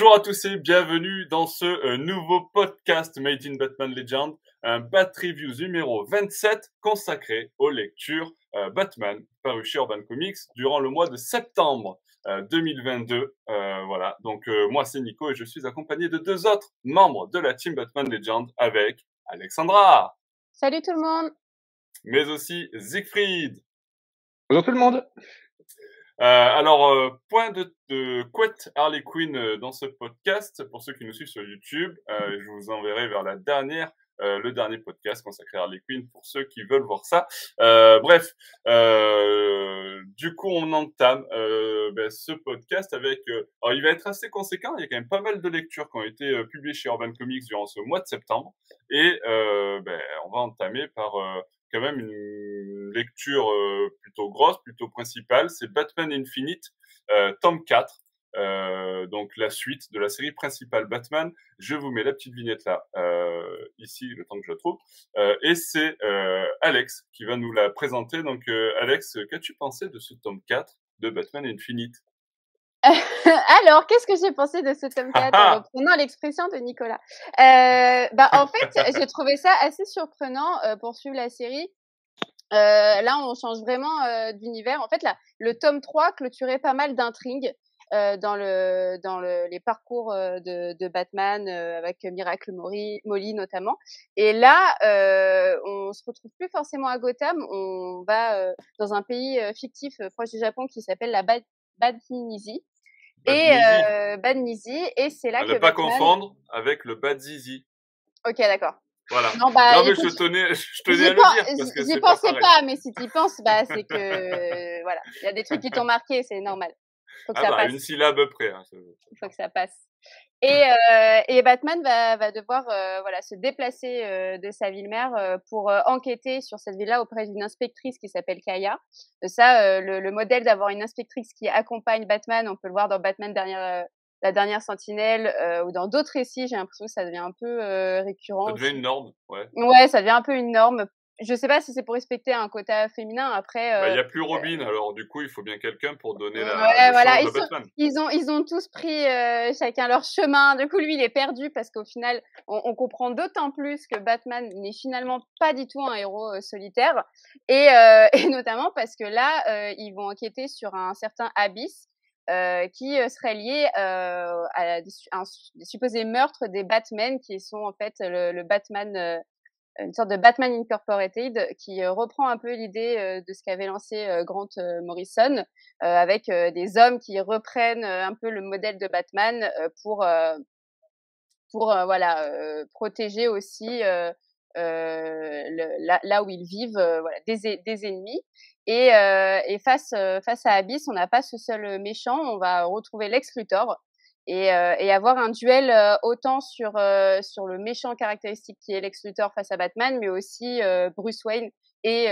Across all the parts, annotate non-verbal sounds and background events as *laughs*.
Bonjour à tous et bienvenue dans ce euh, nouveau podcast Made in Batman Legend, un Bat Reviews numéro 27 consacré aux lectures euh, Batman paru chez Urban Comics durant le mois de septembre 2022. Euh, voilà, donc moi c'est Nico et je suis accompagné de deux autres membres de la team Batman Legend avec Alexandra. Salut tout le monde. Mais aussi Siegfried. Bonjour tout le monde. Euh, alors, euh, point de, de Harley Quinn euh, dans ce podcast. Pour ceux qui nous suivent sur YouTube, euh, je vous enverrai vers la dernière, le dernier podcast consacré à Harley Quinn pour ceux qui veulent voir ça. bref, du coup, on entame ben, ce podcast avec. alors, il va être assez conséquent. Il y a quand même pas mal de lectures qui ont été publiées chez Urban Comics durant ce mois de septembre, et ben, on va entamer par quand même une lecture euh, plutôt grosse, plutôt principale. C'est Batman Infinite, euh, tome 4. Euh, donc la suite de la série principale Batman. Je vous mets la petite vignette là, euh, ici, le temps que je la trouve. Euh, et c'est euh, Alex qui va nous la présenter. Donc Alex, qu'as-tu pensé de ce tome 4 de Batman Infinite? *laughs* Alors, qu'est-ce que j'ai pensé de ce tome 4 en reprenant l'expression de Nicolas euh, bah, En fait, *laughs* j'ai trouvé ça assez surprenant euh, pour suivre la série. Euh, là, on change vraiment euh, d'univers. En fait, là, le tome 3 clôturait pas mal d'intrigues euh, dans, le, dans le, les parcours de, de Batman avec Miracle Molly, Molly notamment. Et là, on se retrouve plus forcément à Gotham. On va dans un pays fictif proche du Japon qui s'appelle la Bad Badnizi. Et euh, Badnizi, et c'est là à que. Ne pas confondre avec le Badzizi. Ok, d'accord. Voilà. Non, bah, non mais je tenais, *laughs* je tenais à le dire parce que J'y pensais pas, pas, mais si tu y penses, bah, c'est que voilà, il y a des trucs qui t'ont marqué, c'est normal. Faut que ah ça bah, passe. Une syllabe près. Hein, Il faut que ça passe. Et, euh, et Batman va, va devoir euh, voilà se déplacer euh, de sa ville-mère euh, pour euh, enquêter sur cette ville-là auprès d'une inspectrice qui s'appelle Kaya. ça, le, le, modèle d'avoir une inspectrice qui accompagne Batman, on peut le voir dans Batman dernière la dernière Sentinelle ou dans d'autres récits, j'ai l'impression que ça devient un peu récurrent. Ça devient une norme, ouais. Ouais, ça devient un peu une norme je sais pas si c'est pour respecter un quota féminin. Après, bah, il n'y a plus Robin, alors du coup, il faut bien quelqu'un pour donner la. Ouais, voilà. Ils, Batman. ils, ont, ils ont tous pris euh, chacun leur chemin. Du coup, lui, il est perdu parce qu'au final, on, on comprend d'autant plus que Batman n'est finalement pas du tout un héros euh, solitaire, et, euh, *laughs* et, notamment parce que là, ils vont enquêter sur un certain Abyss. qui serait lié à un, des supposés meurtres des Batman, qui sont en fait le, le Batman une sorte de Batman Incorporated qui euh, reprend un peu l'idée euh, de ce qu'avait lancé euh, Grant Morrison avec des hommes qui reprennent un peu le modèle de Batman pour pour voilà protéger aussi là, où ils vivent voilà des, des ennemis. Et, et face face à Abyss on n'a pas ce seul méchant on va retrouver Lex et, euh, et, avoir un duel euh, autant sur euh, sur le méchant caractéristique qui est Lex Luthor face à Batman, mais aussi Bruce Wayne et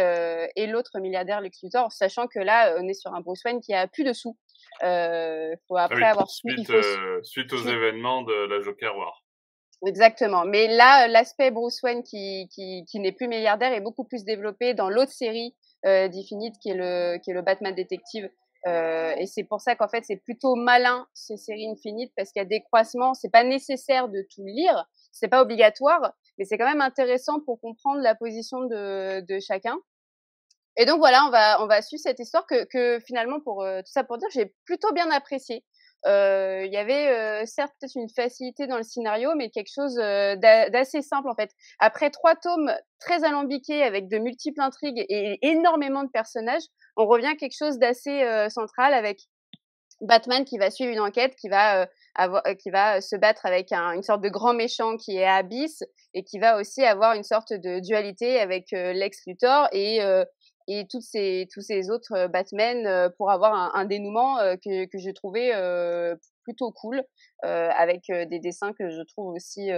et l'autre milliardaire Lex Luthor, sachant que là on est sur un Bruce Wayne qui a plus de sous. Faut après ah avoir suite, faut... suite aux événements de la Joker War. Exactement. Mais là, l'aspect Bruce Wayne qui, qui, qui n'est plus milliardaire est beaucoup plus développé dans l'autre série euh, d'Infinite qui est le qui est le Batman détective euh, et c'est pour ça qu'en fait c'est plutôt malin ces séries infinites parce qu'il y a des croisements. C'est pas nécessaire de tout lire, c'est pas obligatoire, mais c'est quand même intéressant pour comprendre la position de, chacun. Et donc voilà, on va on va suivre cette histoire que, finalement pour euh, tout ça pour dire j'ai plutôt bien apprécié. Euh, il y avait certes peut-être une facilité dans le scénario, mais quelque chose d'assez simple en fait. Après trois tomes très alambiqués avec de multiples intrigues et énormément de personnages, on revient à quelque chose d'assez central avec Batman qui va suivre une enquête, qui va avoir, qui va se battre avec un, une sorte de grand méchant qui est Abyss et qui va aussi avoir une sorte de dualité avec Lex Luthor et et tous ces tous ces autres Batman pour avoir un, un dénouement que que j'ai trouvé plutôt cool avec des dessins que je trouve aussi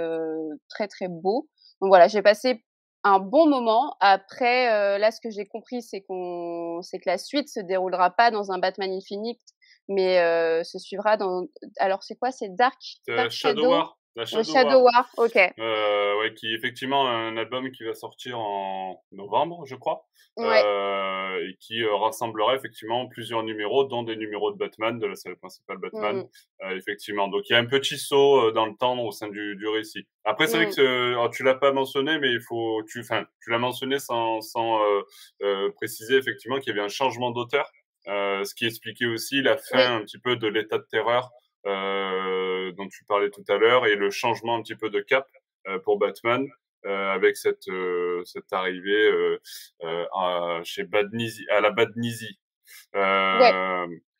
très très beaux. Donc voilà, j'ai passé un bon moment. Après, là, ce que j'ai compris, c'est qu'on, c'est que la suite se déroulera pas dans un Batman Infinite, mais se suivra dans. Alors, c'est quoi? C'est Dark, Dark Shadow, War. La Le Shadow, Shadow War. War, ok. Euh, ouais, qui est effectivement un album qui va sortir en novembre, je crois, Ouais. euh, et qui euh, rassemblera effectivement plusieurs numéros, dont des numéros de Batman, de la série principale Batman, Mhm. euh, effectivement. Donc il y a un petit saut euh, dans le temps au sein du, du récit. Après, c'est vrai Mhm. que alors, tu l'as pas mentionné, mais il faut, tu, enfin, tu l'as mentionné sans, sans préciser effectivement qu'il y avait un changement d'auteur, euh, ce qui expliquait aussi la fin Oui. un petit peu de l'état de terreur dont tu parlais tout à l'heure et le changement un petit peu de cap euh, pour Batman euh, avec cette euh, cette arrivée euh, euh, à, chez Badnizi à la Badnizi. Euh, Ouais.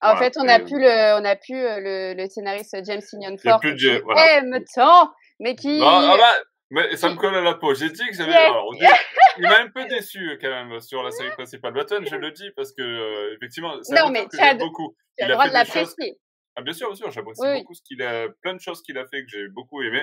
En voilà. fait, on a Et- pu le, on a pu euh, le, le scénariste James a Ford plus de voilà. aime tant, mais qui Ah, ah bah, mais ça me colle à la peau. J'ai dit que j'avais. Il m'a un peu déçu quand même sur la série principale Batman. Je le dis parce que euh, effectivement, c'est Non, mais tu as beaucoup. tu as le droit de l'apprécier. Ah, bien sûr, bien sûr, j'apprécie Oui, beaucoup ce qu'il a, plein de choses qu'il a fait que j'ai beaucoup aimé.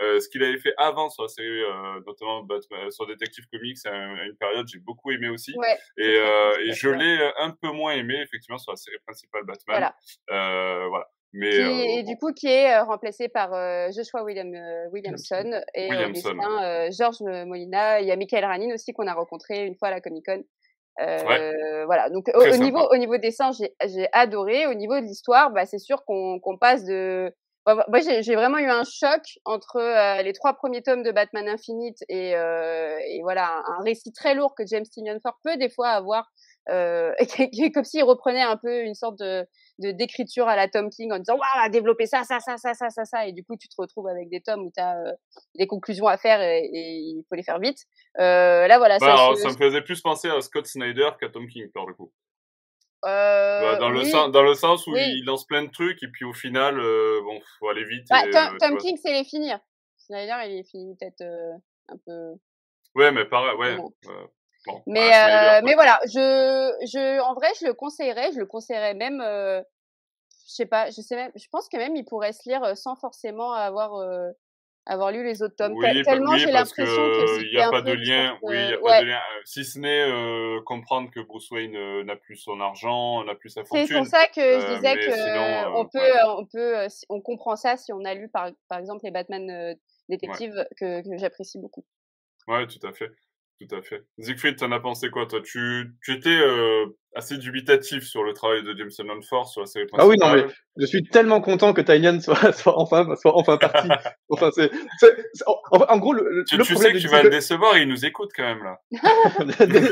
Euh, ce qu'il avait fait avant sur la série, euh, notamment Batman, sur Detective Comics, à, un- à une période, j'ai beaucoup aimé aussi. Ouais. Et, euh, je et l'ai euh, un peu moins aimé, effectivement, sur la série principale Batman. Voilà. Euh, voilà. Mais, Qui, euh, et du coup, qui est euh, remplacé par euh, Joshua William, euh, Williamson et Williamson, euh, Georges Molina. Il y a Michael Ranin aussi qu'on a rencontré une fois à la Comic Con. Euh, Voilà. Donc au, niveau au niveau dessin, j'ai j'ai adoré. Au niveau de l'histoire, bah c'est sûr qu'on qu'on passe de Ouais, Moi, j'ai j'ai vraiment eu un choc entre euh, les trois premiers tomes de Batman Infinite et, euh, et voilà un, un récit très lourd que James Tynion Ford peut des fois avoir, euh, *laughs* et est comme s'il reprenait un peu une sorte de de- d'écriture à la Tom King en disant waouh développer ça ça ça ça ça ça ça et du coup tu te retrouves avec des tomes où tu as des conclusions à faire et, et il faut les faire vite. Euh, là voilà bah, ça, alors, se- ça me faisait plus penser à Scott Snyder qu'à Tom King, pour le coup. euh, Bah, dans, le sens, dans le sens où Oui. il lance plein de trucs et puis au final, euh, bon, faut aller vite. Bah, et, Tom, euh, Tom. King c'est les finir. Snyder il est fini peut-être euh, un peu Ouais, mais pareil, ouais. Bon, Mais, euh, mais voilà, je, je, en vrai, je le conseillerais, je le conseillerais même, euh, je sais pas, je sais même, je pense que même il pourrait se lire euh, sans forcément avoir, euh, avoir lu les autres tomes. Oui, tellement oui, j'ai l'impression que, que il y a pas de lien. sorte Oui, il y a pas de lien. Si ce n'est euh, comprendre que Bruce Wayne n'a plus son argent, n'a plus sa C'est fortune. pour ça que je disais que sinon, on peut, ouais. on peut, on comprend ça si on a lu par, par exemple les Batman détectives que, que j'apprécie beaucoup. Ouais, tout à fait. Tout à fait. Siegfried, t'en as pensé quoi, toi? Tu, tu étais euh, assez dubitatif sur le travail de Jameson Lanford sur la série Ah oui, non, principale. Je suis tellement content que Tynion soit, *laughs* soit enfin, soit enfin parti. *laughs* Enfin, c'est, en, en gros, le, le Tu, le tu sais que tu vas le décevoir, il nous écoute quand même là. *laughs* Désolé.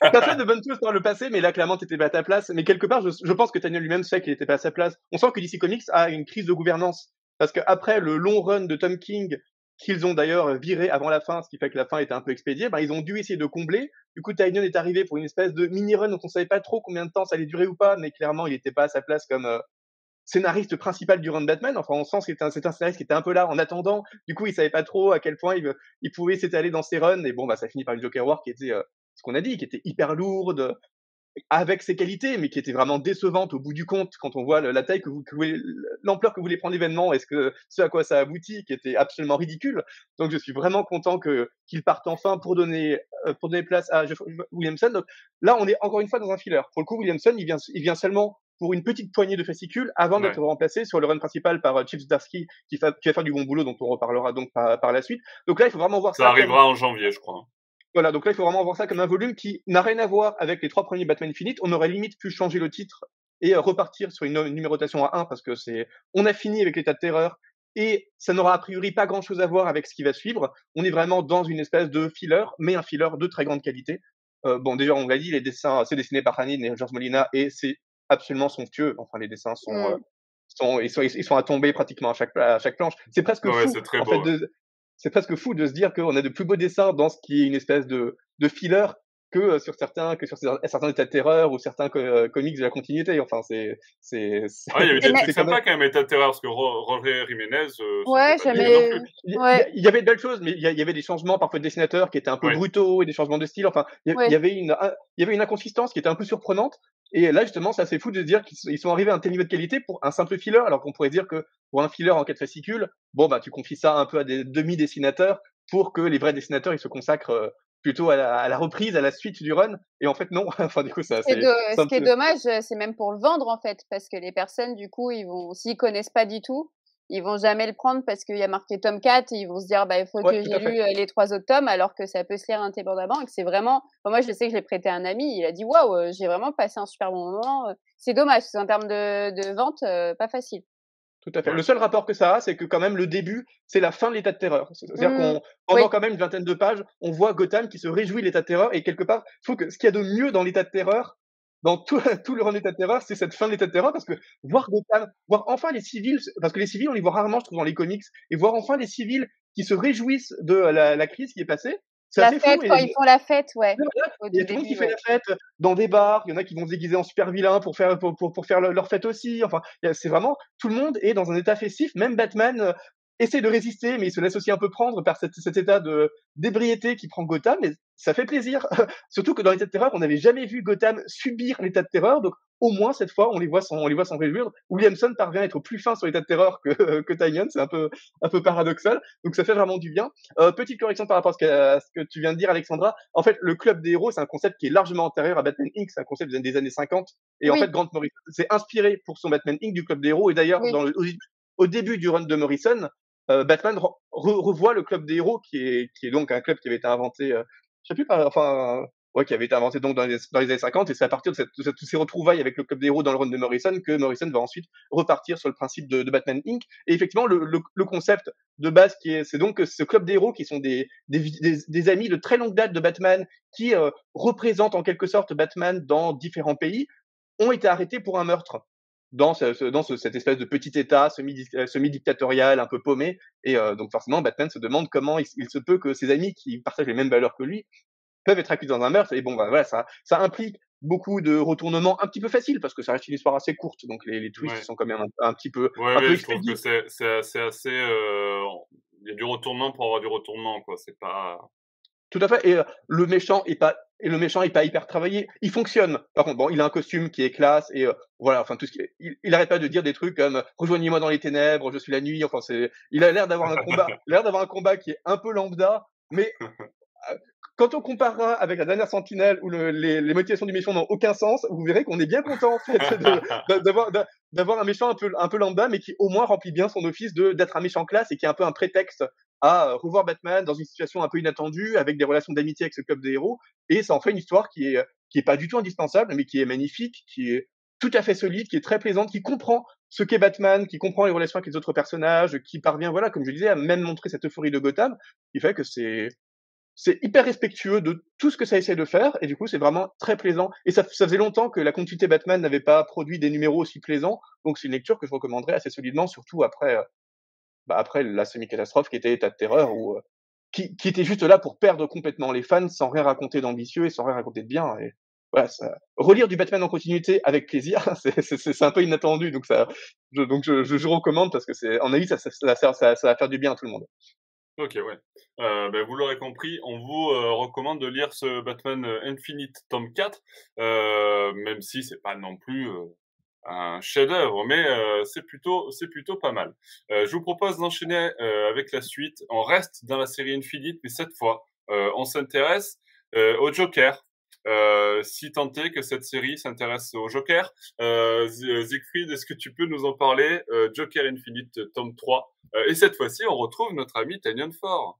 T'as fait de bonnes choses par le passé, mais là, clairement, t'étais pas à ta place. Mais quelque part, je, je pense que Tynion lui-même sait qu'il était pas à sa place. On sent que DC Comics a une crise de gouvernance. Parce qu'après le long run de Tom King, qu'ils ont d'ailleurs viré avant la fin, ce qui fait que la fin était un peu expédiée, ben, ils ont dû essayer de combler. Du coup, Tynion est arrivé pour une espèce de mini-run dont on savait pas trop combien de temps ça allait durer ou pas, mais clairement, il était pas à sa place comme, euh, scénariste principal du run de Batman. Enfin, on sent que c'est un, scénariste qui était un peu là en attendant. Du coup, il savait pas trop à quel point il, il pouvait s'étaler dans ses runs. Et bon, bah, ça finit par une Joker War qui était, euh, ce qu'on a dit, qui était hyper lourde, avec ses qualités, mais qui était vraiment décevante au bout du compte quand on voit la taille que vous, que vous voulez- l'ampleur que voulait prendre l'événement et ce que, ce à quoi ça aboutit, qui était absolument ridicule. Donc, je suis vraiment content que, qu'il parte enfin pour donner, euh, pour donner place à Williamson. Donc, là, on est encore une fois dans un filler. Pour le coup, Williamson, il vient, il vient seulement pour une petite poignée de fascicules avant Ouais. d'être remplacé sur le run principal par euh, Chip Zdarsky qui, qui va faire du bon boulot dont on reparlera donc par, par la suite. Donc là, il faut vraiment voir ça. Ça arrivera en janvier, je crois. Voilà, donc là, il faut vraiment voir ça comme un volume qui n'a rien à voir avec les trois premiers Batman Infinite. On aurait limite pu changer le titre et euh, repartir sur une, numérotation à 1 parce que c'est, on a fini avec l'état de terreur et ça n'aura a priori pas grand chose à voir avec ce qui va suivre. On est vraiment dans une espèce de filler, mais un filler de très grande qualité. Euh, bon, déjà, on l'a dit, les dessins, c'est dessiné par Hanin et George Molina et c'est absolument somptueux. Enfin, les dessins sont, Mm. euh, sont, ils sont, ils sont à tomber pratiquement à chaque, à chaque planche. C'est presque Ouais, fou, c'est très en beau, fait, ouais. de, c'est presque fou de se dire qu'on a de plus beaux dessins dans ce qui est une espèce de, de filler que euh, sur certains, que sur certains états de terreur ou certains co- euh, comics de la continuité. Enfin, c'est, c'est, c'est- Ah, il y avait *laughs* des Mais- trucs c'est quand sympas même- quand même, État de terreur, parce que Ro- Roger Jiménez. euh, Ouais, jamais-. Il y, Ouais. il y avait de belles choses, mais il y, avait des changements parfois de dessinateurs qui étaient un peu Ouais. brutaux et des changements de style. Enfin, il y, Ouais. avait une, un- il y avait une inconsistance qui était un peu surprenante. Et là, justement, c'est assez fou de se dire qu'ils sont- arrivés à un tel niveau de qualité pour un simple filler, alors qu'on pourrait dire que pour un filler en quatre fascicules, bon, bah, tu confies ça un peu à des demi-dessinateurs pour que les vrais dessinateurs, ils se consacrent euh, plutôt à la, à la reprise, à la suite du run. Et en fait, non. *laughs* enfin, du coup, ça, c'est, ce qui est dommage, euh, c'est même pour le vendre en fait, parce que les personnes, du coup, ils vont, s'ils connaissent pas du tout, ils vont jamais le prendre parce qu'il y a marqué tome 4 et ils vont se dire bah il faut que j'ai lu les trois autres tomes alors que ça peut se lire indépendamment et que c'est vraiment moi je sais que je l'ai prêté à un ami il a dit waouh j'ai vraiment passé un super bon moment c'est dommage c'est en termes de, de vente pas facile tout à fait. Le seul rapport que ça a, c'est que quand même le début, c'est la fin de l'état de terreur. C'est-à-dire mmh. qu'on, pendant quand même une vingtaine de pages, on voit Gotham qui se réjouit de l'état de terreur et quelque part, je trouve que ce qu'il y a de mieux dans l'état de terreur, dans tout, *laughs* tout le run d'état de terreur, c'est cette fin de l'état de terreur parce que voir Gotham, voir enfin les civils, parce que les civils, on les voit rarement, je trouve, dans les comics, et voir enfin les civils qui se réjouissent de la, la crise qui est passée, la fête, quand ils font la fête, ouais. Il y a tout le monde qui fait la fête dans des bars. Il y en a qui vont se déguiser en super vilain pour faire, pour, pour, pour faire leur fête aussi. Enfin, c'est vraiment, tout le monde est dans un état festif. Même Batman euh, essaie de résister, mais il se laisse aussi un peu prendre par cet, cet état de d'ébriété qui prend Gotham. Mais ça fait plaisir. *laughs* Surtout que dans l'état de terreur, on n'avait jamais vu Gotham subir l'état de terreur. Donc, au moins cette fois, on les voit sans, on les voit sans réjouir. Williamson parvient à être plus fin sur l'état de terreur que, *laughs* que Tynion, c'est un peu, un peu paradoxal. Donc ça fait vraiment du bien. Euh, petite correction par rapport à ce, que, tu viens de dire, Alexandra. En fait, le club des héros, c'est un concept qui est largement antérieur à Batman Inc. C'est un concept des années 50. Et en fait, Grant Morrison s'est inspiré pour son Batman Inc. du club des héros. Et d'ailleurs, dans au, début du run de Morrison, euh, Batman revoit le club des héros, qui est, qui est donc un club qui avait été inventé, euh, je sais plus, enfin, ouais, qui avait été inventé donc dans les, dans les années 50, et c'est à partir de, cette, de, cette, ces retrouvailles avec le club des héros dans le run de Morrison que Morrison va ensuite repartir sur le principe de, de Batman Inc. Et effectivement, le, le, le concept de base qui est, c'est donc ce club des héros qui sont des, des, des, des amis de très longue date de Batman, qui euh, représentent en quelque sorte Batman dans différents pays, ont été arrêtés pour un meurtre dans, ce, dans ce, cette espèce de petit État semi-dictatorial, un peu paumé. Et euh, donc forcément, Batman se demande comment il, il, se peut que ses amis qui partagent les mêmes valeurs que lui peuvent être accusés dans un meurtre. Et bon, bah, voilà, ça, ça implique beaucoup de retournements un petit peu faciles parce que ça reste une histoire assez courte. Donc les, les twists sont quand même un, petit peu. Ouais, ouais, je trouve que c'est assez. Euh... Il y a du retournement pour avoir du retournement, quoi. C'est pas. Tout à fait. Et euh, le méchant est pas et le méchant est pas hyper travaillé. Il fonctionne. Par contre, bon, il a un costume qui est classe et euh, voilà. Enfin, tout ce qui est... il, arrête pas de dire des trucs comme rejoignez-moi dans les ténèbres, je suis la nuit. Enfin, c'est. Il a l'air d'avoir un combat. l'air d'avoir un combat qui est un peu lambda, mais quand on comparera avec la dernière Sentinelle où le, les, motivations du méchant n'ont aucun sens, vous verrez qu'on est bien content en fait d'avoir un méchant un peu un peu lambda, mais qui au moins remplit bien son office d'être un méchant classe et qui est un peu un prétexte à revoir Batman dans une situation un peu inattendue avec des relations d'amitié avec ce club des héros et ça en fait une histoire qui est qui est pas du tout indispensable mais qui est magnifique, qui est tout à fait solide, qui est très plaisante, qui comprend ce qu'est Batman, qui comprend les relations avec les autres personnages, qui parvient, voilà, comme je disais, à même montrer cette euphorie de Gotham, qui fait que c'est c'est hyper respectueux de tout ce que ça essaie de faire, et du coup, c'est vraiment très plaisant. Et ça, ça faisait longtemps que la continuité Batman n'avait pas produit des numéros aussi plaisants, donc c'est une lecture que je recommanderais assez solidement, surtout après, euh, bah après la semi-catastrophe qui était État de terreur, ou euh, qui, qui, était juste là pour perdre complètement les fans sans rien raconter d'ambitieux et sans rien raconter de bien. Et voilà, ça, relire du Batman en continuité avec plaisir, *laughs* c'est un peu inattendu, donc ça, je, donc je, je, recommande parce que c'est, en avis, ça, ça, ça, ça, va faire du bien à tout le monde. Ok, ouais. Euh, ben, vous l'aurez compris, on vous euh, recommande de lire ce Batman euh, Infinite tome 4, euh, même si c'est pas non plus un chef-d'œuvre, mais c'est plutôt c'est plutôt pas mal. je vous propose d'enchaîner avec la suite. On reste dans la série Infinite, mais cette fois, on s'intéresse au Joker. Euh, si tant est que cette série s'intéresse au Joker. Euh, Siegfried, est-ce que tu peux nous en parler euh, Joker Infinite, tome 3. Euh, et cette fois-ci, on retrouve notre ami Tanyan Ford.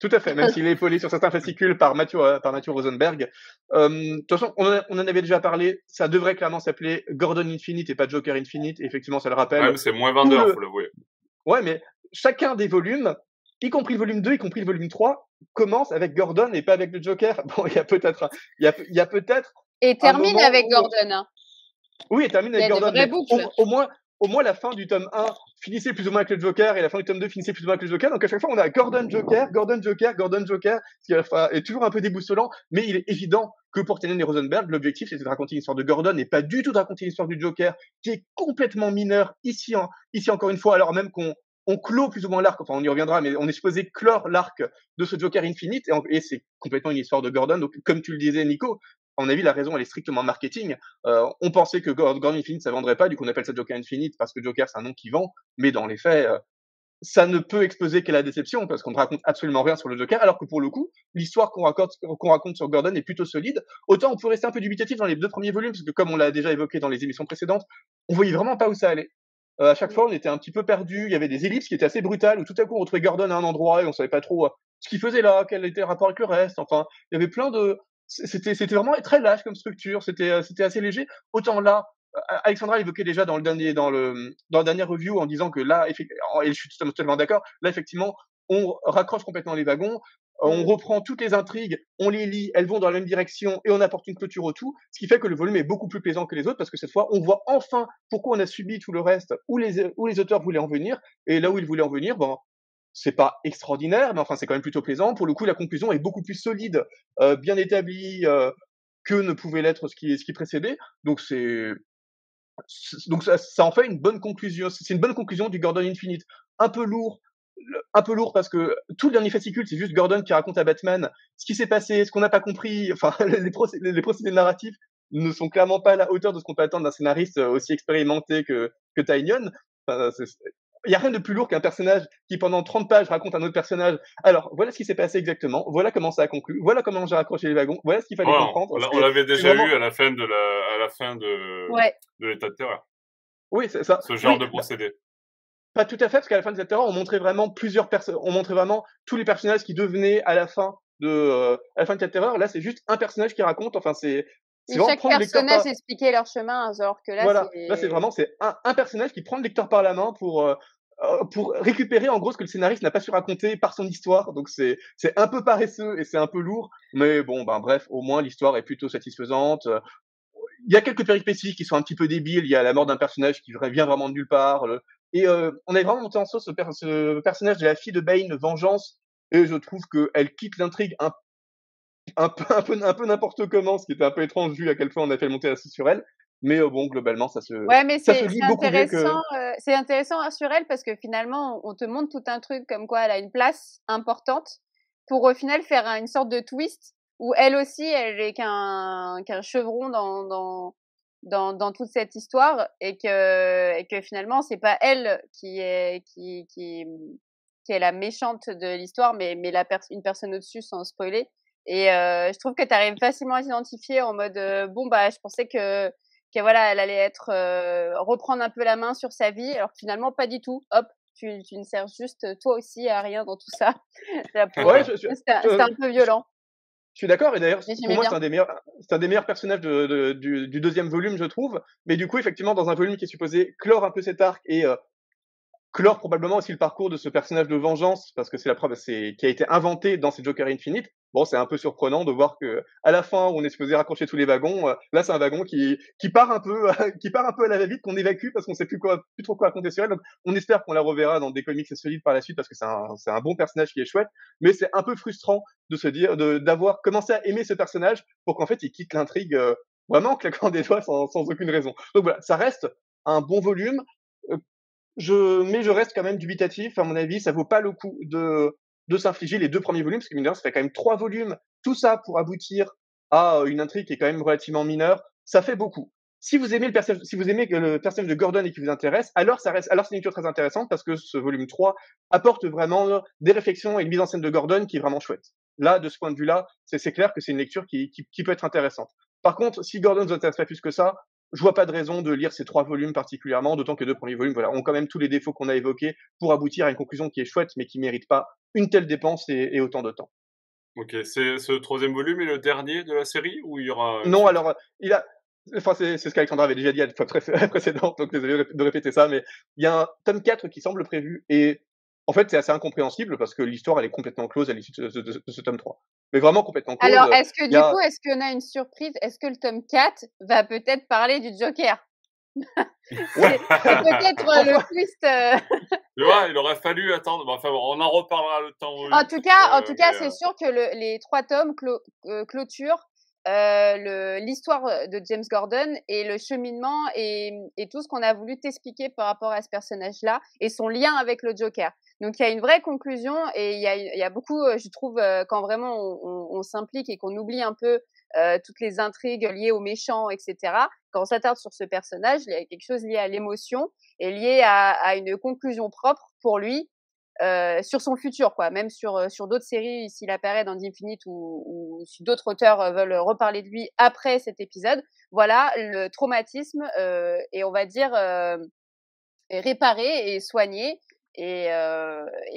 Tout à fait, même s'il est épaulé sur certains fascicules par Mathieu, euh, par Mathieu Rosenberg. Euh, de toute façon, on, on, en avait déjà parlé, ça devrait clairement s'appeler Gordon Infinite et pas Joker Infinite. effectivement, ça le rappelle. Ouais, c'est moins vendeur, le... faut l'avouer. Ouais, mais chacun des volumes, y compris le volume 2, y compris le volume 3, commence avec Gordon et pas avec le Joker. *laughs* Bon, il y a peut-être, il y a, il y a peut-être. Et termine avec Gordon. Hein. Oui, et termine avec Gordon. Au, au, moins, au moins la fin du tome 1 finissait plus ou moins avec le Joker et la fin du tome 2 finissait plus ou moins avec le Joker. Donc à chaque fois, on a Gordon Joker, Gordon Joker, Gordon Joker, ce qui est toujours un peu déboussolant, mais il est évident que pour Tenen et Rosenberg, l'objectif c'était de raconter une histoire de Gordon et pas du tout de raconter l'histoire du Joker, qui est complètement mineur ici, en, ici encore une fois, alors même qu'on on clôt plus ou moins l'arc, enfin on y reviendra, mais on est supposé clore l'arc de ce Joker Infinite, et c'est complètement une histoire de Gordon. Donc comme tu le disais, Nico, à mon avis, la raison, elle est strictement marketing. Euh, on pensait que Gordon Infinite, ça vendrait pas, du coup on appelle ça Joker Infinite parce que Joker, c'est un nom qui vend, mais dans les faits, euh, ça ne peut exposer qu'à la déception parce qu'on ne raconte absolument rien sur le Joker, alors que pour le coup, l'histoire qu'on raconte, qu'on raconte sur Gordon est plutôt solide. Autant on peut rester un peu dubitatif dans les deux premiers volumes, parce que comme on l'a déjà évoqué dans les émissions précédentes, on voyait vraiment pas où ça allait. à chaque fois, on était un petit peu perdu. Il y avait des ellipses qui étaient assez brutales où tout à coup on retrouvait Gordon à un endroit et on savait pas trop ce qu'il faisait là, quel était le rapport avec le reste. Enfin, il y avait plein de c'était c'était vraiment très lâche comme structure. C'était c'était assez léger. Autant là, Alexandra évoquait déjà dans le dernier dans le dans la dernière review en disant que là, et je suis totalement d'accord. Là, effectivement, on raccroche complètement les wagons, on mmh. reprend toutes les intrigues, on les lit, elles vont dans la même direction et on apporte une clôture au tout, ce qui fait que le volume est beaucoup plus plaisant que les autres parce que cette fois, on voit enfin pourquoi on a subi tout le reste, où les, où les auteurs voulaient en venir et là où ils voulaient en venir, bon, c'est pas extraordinaire, mais enfin c'est quand même plutôt plaisant. Pour le coup, la conclusion est beaucoup plus solide, euh, bien établie euh, que ne pouvait l'être ce qui, ce qui précédait. Donc c'est donc ça, ça, en fait une bonne conclusion. C'est une bonne conclusion du Gordon Infinite. Un peu lourd, un peu lourd parce que tout le dernier fascicule, c'est juste Gordon qui raconte à Batman ce qui s'est passé, ce qu'on n'a pas compris. *laughs* Enfin, les, les procédés narratifs ne sont clairement pas à la hauteur de ce qu'on peut attendre d'un scénariste aussi expérimenté que, que Tynion. Il y a rien de plus lourd qu'un personnage qui pendant 30 pages raconte un autre personnage. Alors, voilà ce qui s'est passé exactement, voilà comment ça a conclu, voilà comment j'ai raccroché les wagons, voilà ce qu'il fallait comprendre. On l'avait déjà vu à la fin de la, à la fin de, de l'état de terreur. Oui, c'est ça. Ce genre de procédé. Pas tout à fait, parce qu'à la fin de l'état de terreur, on montrait vraiment plusieurs personnes, on montrait vraiment tous les personnages qui devenaient à la fin de, euh, à la fin de l'état de terreur. Là, c'est juste un personnage qui raconte, enfin, c'est, chaque personnage expliquait leur chemin, genre que là, voilà. là c'est vraiment c'est un, un, personnage qui prend le lecteur par la main pour euh, euh, pour récupérer en gros ce que le scénariste n'a pas su raconter par son histoire. Donc c'est c'est un peu paresseux et c'est un peu lourd, mais bon ben bref, au moins l'histoire est plutôt satisfaisante. Il y a quelques péripéties qui sont un petit peu débiles. Il y a la mort d'un personnage qui vient vraiment de nulle part. Et euh, on est vraiment monté en sauce ce, ce, personnage de la fille de Bane, Vengeance, et je trouve qu'elle quitte l'intrigue un, un peu un peu un peu n'importe comment, ce qui était un peu étrange vu à quel point on a fait monter la sur elle. Mais bon, globalement, ça se. Ouais, mais c'est intéressant. Euh, c'est intéressant hein, sur elle parce que finalement, on te montre tout un truc comme quoi elle a une place importante pour au final faire une sorte de twist où elle aussi, elle est qu'un qu'un chevron dans, dans dans dans toute cette histoire et que et que finalement, c'est pas elle qui est qui qui qui est la méchante de l'histoire, mais mais la une personne au-dessus sans spoiler. Et euh, je trouve que tu arrives facilement à s'identifier en mode euh, bon bah je pensais que que voilà, elle allait être euh, reprendre un peu la main sur sa vie, alors finalement pas du tout. Hop, tu, tu ne sers juste toi aussi à rien dans tout ça. *laughs* ouais, c'était un peu violent. Je suis d'accord, et d'ailleurs, pour moi, c'est un, des meilleurs, c'est un des meilleurs personnages de, de, du, du, deuxième volume, je trouve. Mais du coup, effectivement, dans un volume qui est supposé clore un peu cet arc et euh, clore probablement aussi le parcours de ce personnage de vengeance, parce que c'est la preuve, c'est qui a été inventé dans ces Joker Infinite. Bon, c'est un peu surprenant de voir que à la fin, on est supposé raccrocher tous les wagons. Euh, là, c'est un wagon qui qui part un peu, *laughs* qui part un peu à la va-vite, qu'on évacue parce qu'on sait plus quoi, plus trop quoi raconter sur elle. Donc, on espère qu'on la reverra dans des comics solides par la suite parce que c'est un c'est un bon personnage qui est chouette. Mais c'est un peu frustrant de se dire de d'avoir commencé à aimer ce personnage pour qu'en fait il quitte l'intrigue euh, vraiment en claquant des doigts sans sans aucune raison. Donc voilà, ça reste un bon volume. Euh, je, mais je reste quand même dubitatif. À mon avis, ça vaut pas le coup de de s'infliger les deux premiers volumes, parce que mine ça fait quand même trois volumes, tout ça pour aboutir à une intrigue qui est quand même relativement mineure, ça fait beaucoup. Si vous aimez le personnage, si vous aimez le personnage de Gordon et qui vous intéresse, alors ça reste, alors c'est une lecture très intéressante parce que ce volume 3 apporte vraiment des réflexions et une mise en scène de Gordon qui est vraiment chouette. Là, de ce point de vue-là, c'est clair que c'est une lecture qui, qui, qui, peut être intéressante. Par contre, si Gordon ne vous intéresse pas plus que ça, je vois pas de raison de lire ces trois volumes particulièrement, d'autant que les deux premiers volumes voilà, ont quand même tous les défauts qu'on a évoqués pour aboutir à une conclusion qui est chouette, mais qui mérite pas une telle dépense et, autant de temps. Ok, c'est ce troisième volume est le dernier de la série ou il y aura Non, alors il a, enfin c'est ce qu'Alexandra avait déjà dit à la fois *laughs* précédente, donc désolé de répéter ça, mais il y a un tome 4 qui semble prévu et en fait, c'est assez incompréhensible parce que l'histoire, elle est complètement close à l'issue de, ce tome 3. Mais vraiment complètement close. Alors, est-ce que du coup, est-ce qu'on a une surprise? Est-ce que le tome 4 va peut-être parler du Joker? C'est peut-être le twist. Euh... il aurait fallu attendre. enfin, on en reparlera le temps. En tout cas, en tout cas, c'est euh, sûr que le, les trois tomes clo euh, clôturent euh, l'histoire de James Gordon et le cheminement et, et tout ce qu'on a voulu t'expliquer par rapport à ce personnage-là et son lien avec le Joker. Donc il y a une vraie conclusion et il y a, il y a beaucoup, euh, je trouve, euh, quand vraiment on, on, s'implique et qu'on oublie un peu euh, toutes les intrigues liées aux méchants, etc. Quand on s'attarde sur ce personnage, il y a quelque chose lié à l'émotion et lié à, une conclusion propre pour lui euh, sur son futur, quoi. Même sur sur d'autres séries, s'il apparaît dans Infinite ou, si d'autres auteurs veulent reparler de lui après cet épisode, voilà le traumatisme et on va dire réparé et soigné. Et,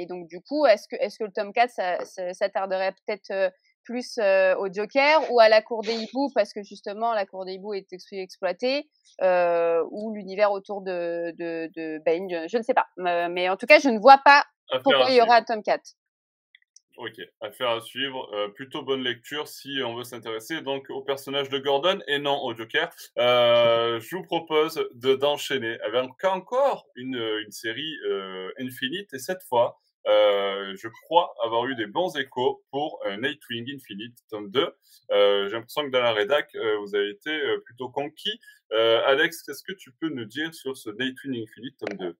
donc du coup, est-ce que, est-ce que le tome 4 ça, peut-être plus au Joker ou à la cour des hiboux parce que justement la cour des hiboux est exploitée euh, ou l'univers autour de, de, de Bane, je, ne sais pas. mais en tout cas, je ne vois pas pourquoi il y aura un tome 4. Ok, affaire à suivre. Euh, plutôt bonne lecture si on veut s'intéresser donc au personnage de Gordon et non au Joker. Euh, je vous propose de d'enchaîner avec encore une, une série euh, Infinite et cette fois, euh, je crois avoir eu des bons échos pour euh, Nightwing Infinite tome 2. Euh, J'ai l'impression que dans la rédac, vous avez été plutôt conquis. Alex, qu'est-ce que tu peux nous dire sur ce Nightwing Infinite tome 2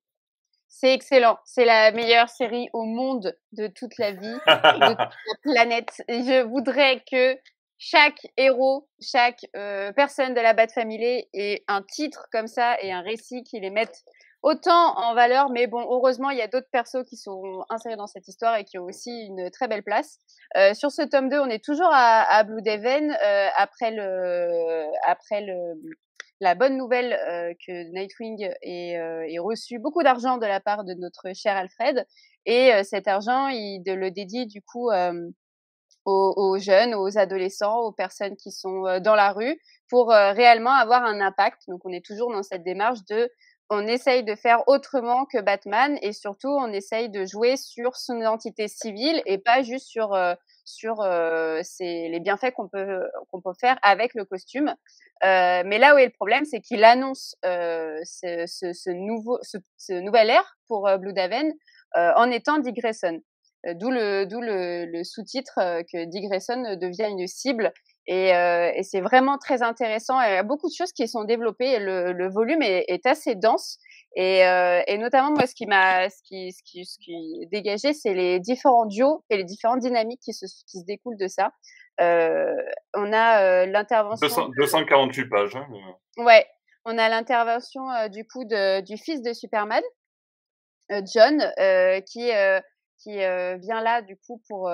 c'est excellent. C'est la meilleure série au monde de toute la vie, de toute *laughs* la planète. Et je voudrais que chaque héros, chaque personne de la Bat Family ait un titre comme ça et un récit qui les mette autant en valeur. Mais bon, heureusement, il y a d'autres persos qui sont insérés dans cette histoire et qui ont aussi une très belle place. Euh, sur ce tome 2, on est toujours à, à Blue Deven euh, après le après le la bonne nouvelle euh, que Nightwing ait, euh, reçu beaucoup d'argent de la part de notre cher Alfred et euh, cet argent il le dédie du coup aux, aux, jeunes, aux adolescents, aux personnes qui sont dans la rue pour réellement avoir un impact. Donc on est toujours dans cette démarche de on essaye de faire autrement que Batman et surtout on essaye de jouer sur son identité civile et pas juste sur sur euh, les bienfaits qu'on peut qu'on peut faire avec le costume. Euh, mais là où est le problème, c'est qu'il annonce euh, ce, nouveau ce, nouvel ère pour euh, Blue Daven euh, en étant Dick Grayson. Euh, d'où le d'où le sous-titre que Dick Grayson devient une cible. Et, et c'est vraiment très intéressant. Il y a beaucoup de choses qui sont développées. Et le, le volume est, est assez dense. Et, euh, et, notamment, moi, ce qui m'a, ce qui, ce qui, ce qui dégagé, c'est les différents duos et les différentes dynamiques qui se, qui se découlent de ça. Euh, on a euh, l'intervention. 248 pages. Hein, Ouais, on a l'intervention euh, du coup de, du fils de Superman, euh, John, qui qui vient là du coup pour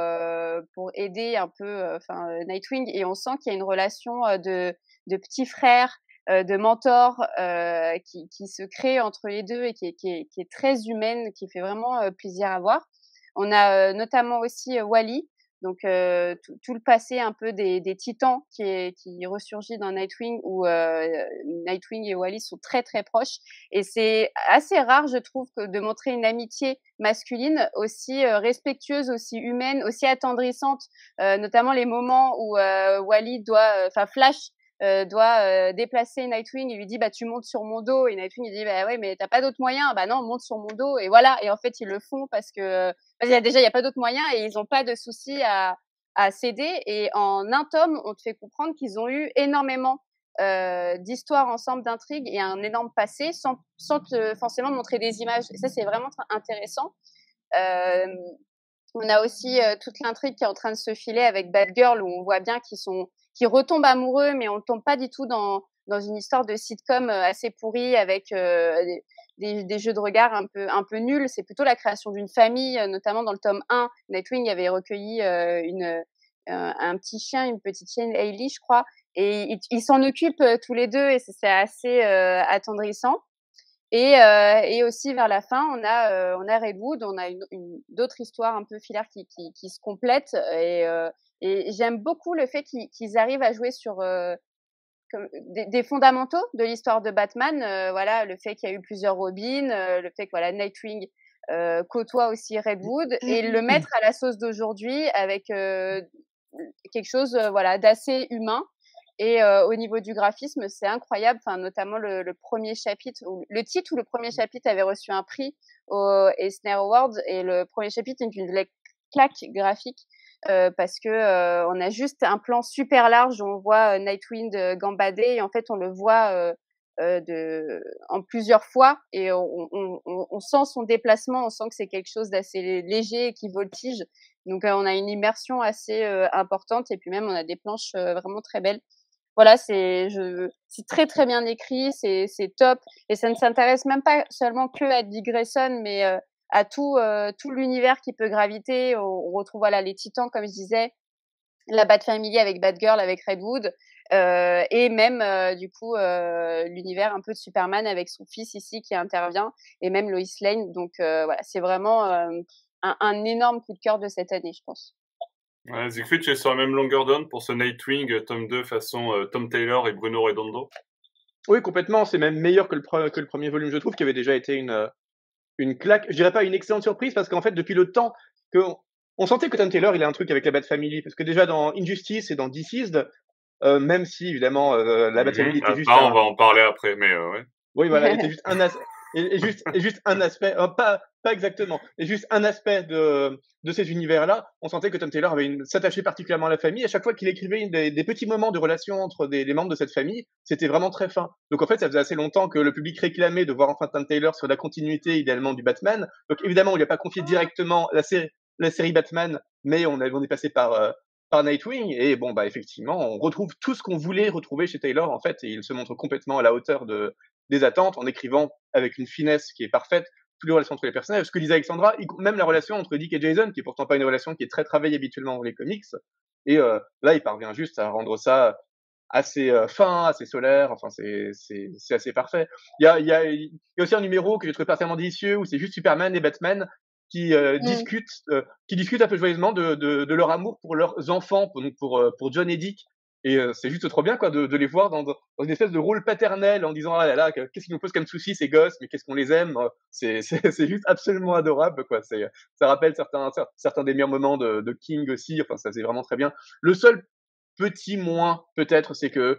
pour aider un peu, enfin Nightwing, et on sent qu'il y a une relation de de petit frère euh, de mentor euh, qui, qui, se crée entre les deux et qui est, qui est, très humaine, qui fait vraiment euh, plaisir à voir. On a notamment aussi Wally, donc euh, tout, le passé un peu des, des titans qui, est, qui ressurgit dans Nightwing où euh, Nightwing et Wally sont très très proches. Et c'est assez rare je trouve que de montrer une amitié masculine aussi euh, respectueuse, aussi humaine, aussi attendrissante, notamment les moments où Wally doit, enfin Flash euh, doit euh, déplacer Nightwing il lui dit bah tu montes sur mon dos. Et Nightwing il dit bah ouais mais t'as pas d'autre moyen bah non monte sur mon dos. Et voilà. Et en fait ils le font parce que parce a, déjà il y a pas d'autre moyen et ils ont pas de souci à à céder. Et en un tome on te fait comprendre qu'ils ont eu énormément euh, d'histoires ensemble d'intrigues et un énorme passé sans sans te forcément montrer des images. Et ça c'est vraiment intéressant. Euh, on a aussi toute l'intrigue qui est en train de se filer avec Bad Girl où on voit bien qu'ils sont qui retombent amoureux, mais on ne tombe pas du tout dans, dans une histoire de sitcom euh, assez pourrie avec euh, des, des, jeux de regard un peu, un peu nuls. C'est plutôt la création d'une famille, euh, notamment dans le tome 1. Nightwing avait recueilli une, un petit chien, une petite chienne, Hailey, je crois, et ils s'en occupent tous les deux et c'est assez attendrissant. Et, et aussi vers la fin, on a on a Redwood, on a une, une d'autres histoires un peu filaires qui, qui, qui se complètent et et j'aime beaucoup le fait qu'ils arrivent à jouer sur euh, comme des, des, fondamentaux de l'histoire de Batman. Euh, voilà, le fait qu'il y a eu plusieurs Robins, euh, le fait que voilà Nightwing euh, côtoie aussi Redwood et le mettre à la sauce d'aujourd'hui avec quelque chose voilà d'assez humain. Et au niveau du graphisme, c'est incroyable. Enfin, notamment le, le, premier chapitre, le titre ou le premier chapitre avait reçu un prix au Eisner Awards et le premier chapitre est une claque graphique euh, parce que euh, on a juste un plan super large on voit euh, Nightwind gambader et en fait on le voit de, en plusieurs fois et on, on, on, sent son déplacement, on sent que c'est quelque chose d'assez léger et qui voltige. Donc on a une immersion assez importante et puis même on a des planches vraiment très belles. Voilà, c'est c'est très très bien écrit, c'est c'est top et ça ne s'intéresse même pas seulement que à Dick Grayson, mais à tout euh, tout l'univers qui peut graviter. On, retrouve voilà les Titans comme je disais, la Bat Family avec Batgirl avec Redwood Euh, et même euh, du coup euh, l'univers un peu de Superman avec son fils ici qui intervient et même Lois Lane. Donc voilà, c'est vraiment un, un, énorme coup de cœur de cette année, je pense. Ouais, Siegfried, tu es sur la même longueur d'onde pour ce Nightwing tome 2 façon Tom Taylor et Bruno Redondo Oui, complètement. C'est même meilleur que le, que le premier volume, je trouve, qui avait déjà été une, une claque. Je dirais pas une excellente surprise parce qu'en fait, depuis le temps que on sentait que Tom Taylor, il a un truc avec la Bat Family, parce que déjà dans Injustice et dans Deceased, euh, même si évidemment euh, la Bat Family mhm. était ah, juste. Ah, on va en parler après, mais euh, ouais. Oui, voilà, était *laughs* juste un et, juste, et juste un aspect, euh, pas, exactement, et juste un aspect de, de ces univers-là, on sentait que Tom Taylor avait s'attachait particulièrement à la famille. À chaque fois qu'il écrivait des, petits moments de relation entre des, des membres de cette famille, c'était vraiment très fin. Donc en fait, ça faisait assez longtemps que le public réclamait de voir enfin Tom Taylor sur la continuité idéalement du Batman. Donc évidemment, on lui a pas confié directement la série, la série Batman, mais on, a, on est passé par euh, par Nightwing et bon bah effectivement on retrouve tout ce qu'on voulait retrouver chez Taylor en fait et il se montre complètement à la hauteur de des attentes en écrivant avec une finesse qui est parfaite toutes les relations entre les personnages. Ce que disait Alexandra, même la relation entre Dick et Jason, qui est pourtant pas une relation qui est très travaillée habituellement dans les comics. Et euh, là, il parvient juste à rendre ça assez euh, fin, assez solaire. Enfin, c'est c'est assez parfait. Il y a il y a y a aussi un numéro que j'ai trouvé particulièrement délicieux où c'est juste Superman et Batman qui euh, mmh. discutent euh, qui discutent un peu joyeusement de, de, de, leur amour pour leurs enfants, pour pour, pour John et Dick. Et euh, c'est juste trop bien quoi de, de les voir dans, dans, une espèce de rôle paternel en disant ah là là qu'est-ce qu'ils nous posent comme soucis ces gosses mais qu'est-ce qu'on les aime *laughs* c'est c'est juste absolument adorable quoi. C'est ça rappelle certains certains des meilleurs moments de, de King aussi enfin ça c'est vraiment très bien. Le seul petit moins peut-être c'est que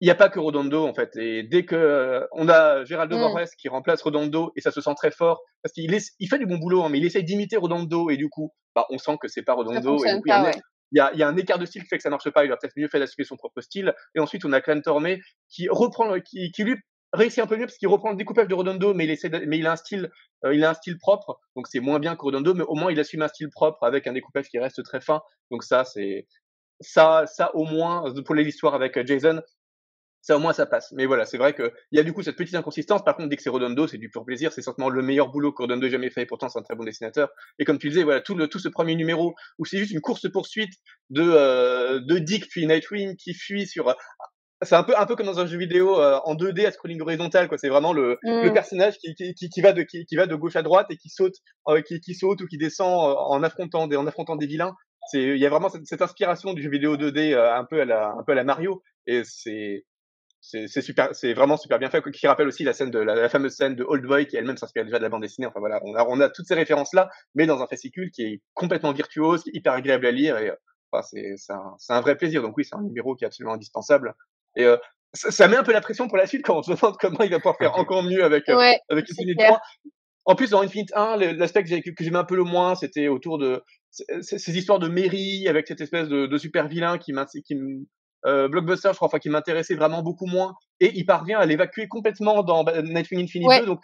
il n'y a pas que Rodondo en fait. Et dès que euh, on a Géraldo mmh. qui remplace Rodondo et ça se sent très fort parce qu'il il fait du bon boulot hein, mais il essaye d'imiter Rodondo et du coup bah on sent que c'est pas Rodondo et du coup, il y a, y a, un écart de style qui fait que ça marche pas. Il a peut-être mieux fait d'assumer son propre style. Et ensuite, on a Clan Tormé qui reprend, qui, qui lui réussit un peu mieux parce qu'il reprend le découpage de Redondo, mais il essaie, mais il a un style, euh, il a un style propre. Donc c'est moins bien que Redondo, mais au moins il assume un style propre avec un découpage qui reste très fin. Donc ça, c'est ça, ça au moins pour l'histoire avec euh, Jason, ça au moins ça passe. Mais voilà, c'est vrai qu'il y a du coup cette petite inconsistance. Par contre, dès que c'est Redondo, c'est du pur plaisir. C'est certainement le meilleur boulot que Redondo ait jamais fait. Et pourtant, c'est un très bon dessinateur. Et comme tu disais, voilà, tout, le, tout ce premier numéro où c'est juste une course poursuite de euh, de Dick puis Nightwing qui fuit sur. C'est un peu un peu comme dans un jeu vidéo euh, en 2D à scrolling horizontal. quoi. C'est vraiment le, mmh. le personnage qui, qui, qui, va de qui, qui, va de gauche à droite et qui saute euh, qui, qui saute ou qui descend en affrontant des en affrontant des vilains. C'est il y a vraiment cette, cette, inspiration du jeu vidéo 2D un peu à la un peu à la Mario et c'est c'est super, c'est vraiment super bien fait. Qui rappelle aussi la scène de la, fameuse scène de Old Boy qui elle-même s'inspire déjà de la bande dessinée. Enfin voilà, on a, on a toutes ces références là, mais dans un fascicule qui est complètement virtuose, hyper agréable à lire et enfin, c'est un, un, vrai plaisir. Donc oui, c'est un numéro qui est absolument indispensable. Et euh, ça, met un peu la pression pour la suite quand on se demande comment il va pouvoir faire encore mieux avec euh, avec Infinite 3. En plus, dans Infinite 1, l'aspect que j'aimais un peu le moins, c'était autour de ces, histoires de mairie avec cette espèce de, de super vilain qui, qui euh, Blockbuster, je crois, enfin, qui m'intéressait vraiment beaucoup moins, et il parvient à l'évacuer complètement dans Nightwing Infinite 2. Donc,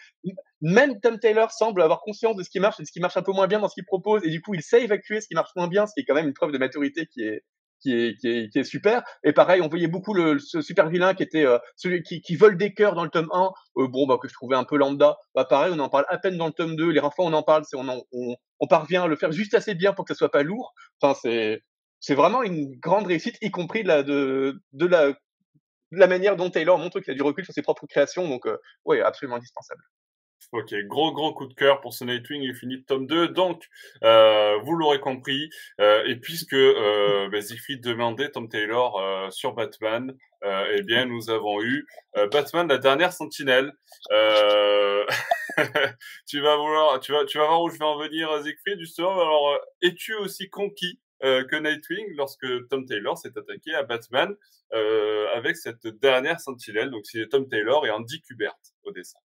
même Tom Taylor semble avoir conscience de ce qui marche et de ce qui marche un peu moins bien dans ce qu'il propose, et du coup, il sait évacuer ce qui marche moins bien, ce qui est quand même une preuve de maturité qui est, qui est, qui est, qui est super. Et pareil, on voyait beaucoup le, ce super vilain qui était euh, celui qui, qui vole des cœurs dans le tome 1, euh, bon, bah, que je trouvais un peu lambda. Bah, pareil, on en parle à peine dans le tome 2. Les fois on en parle, c'est on, on, on parvient à le faire juste assez bien pour que ça soit pas lourd. Enfin, c'est, c'est vraiment une grande réussite, y compris de la, manière dont Taylor montre qu'il a du recul sur ses propres créations. Donc, euh, oui, absolument indispensable. Ok, gros gros coup de cœur pour ce Nightwing Infinite tome 2. Donc, euh, vous l'aurez compris, euh, et puisque euh, bah, demandait Tom Taylor sur Batman, eh bien nous avons eu Batman la dernière Sentinelle. *laughs* tu vas vouloir, tu vas, tu vas voir où je vais en venir, Siegfried justement. Alors, es-tu aussi conquis que Nightwing lorsque Tom Taylor s'est attaqué à Batman euh, avec cette dernière sentinelle. Donc c'est Tom Taylor et Andy Kubert au dessin.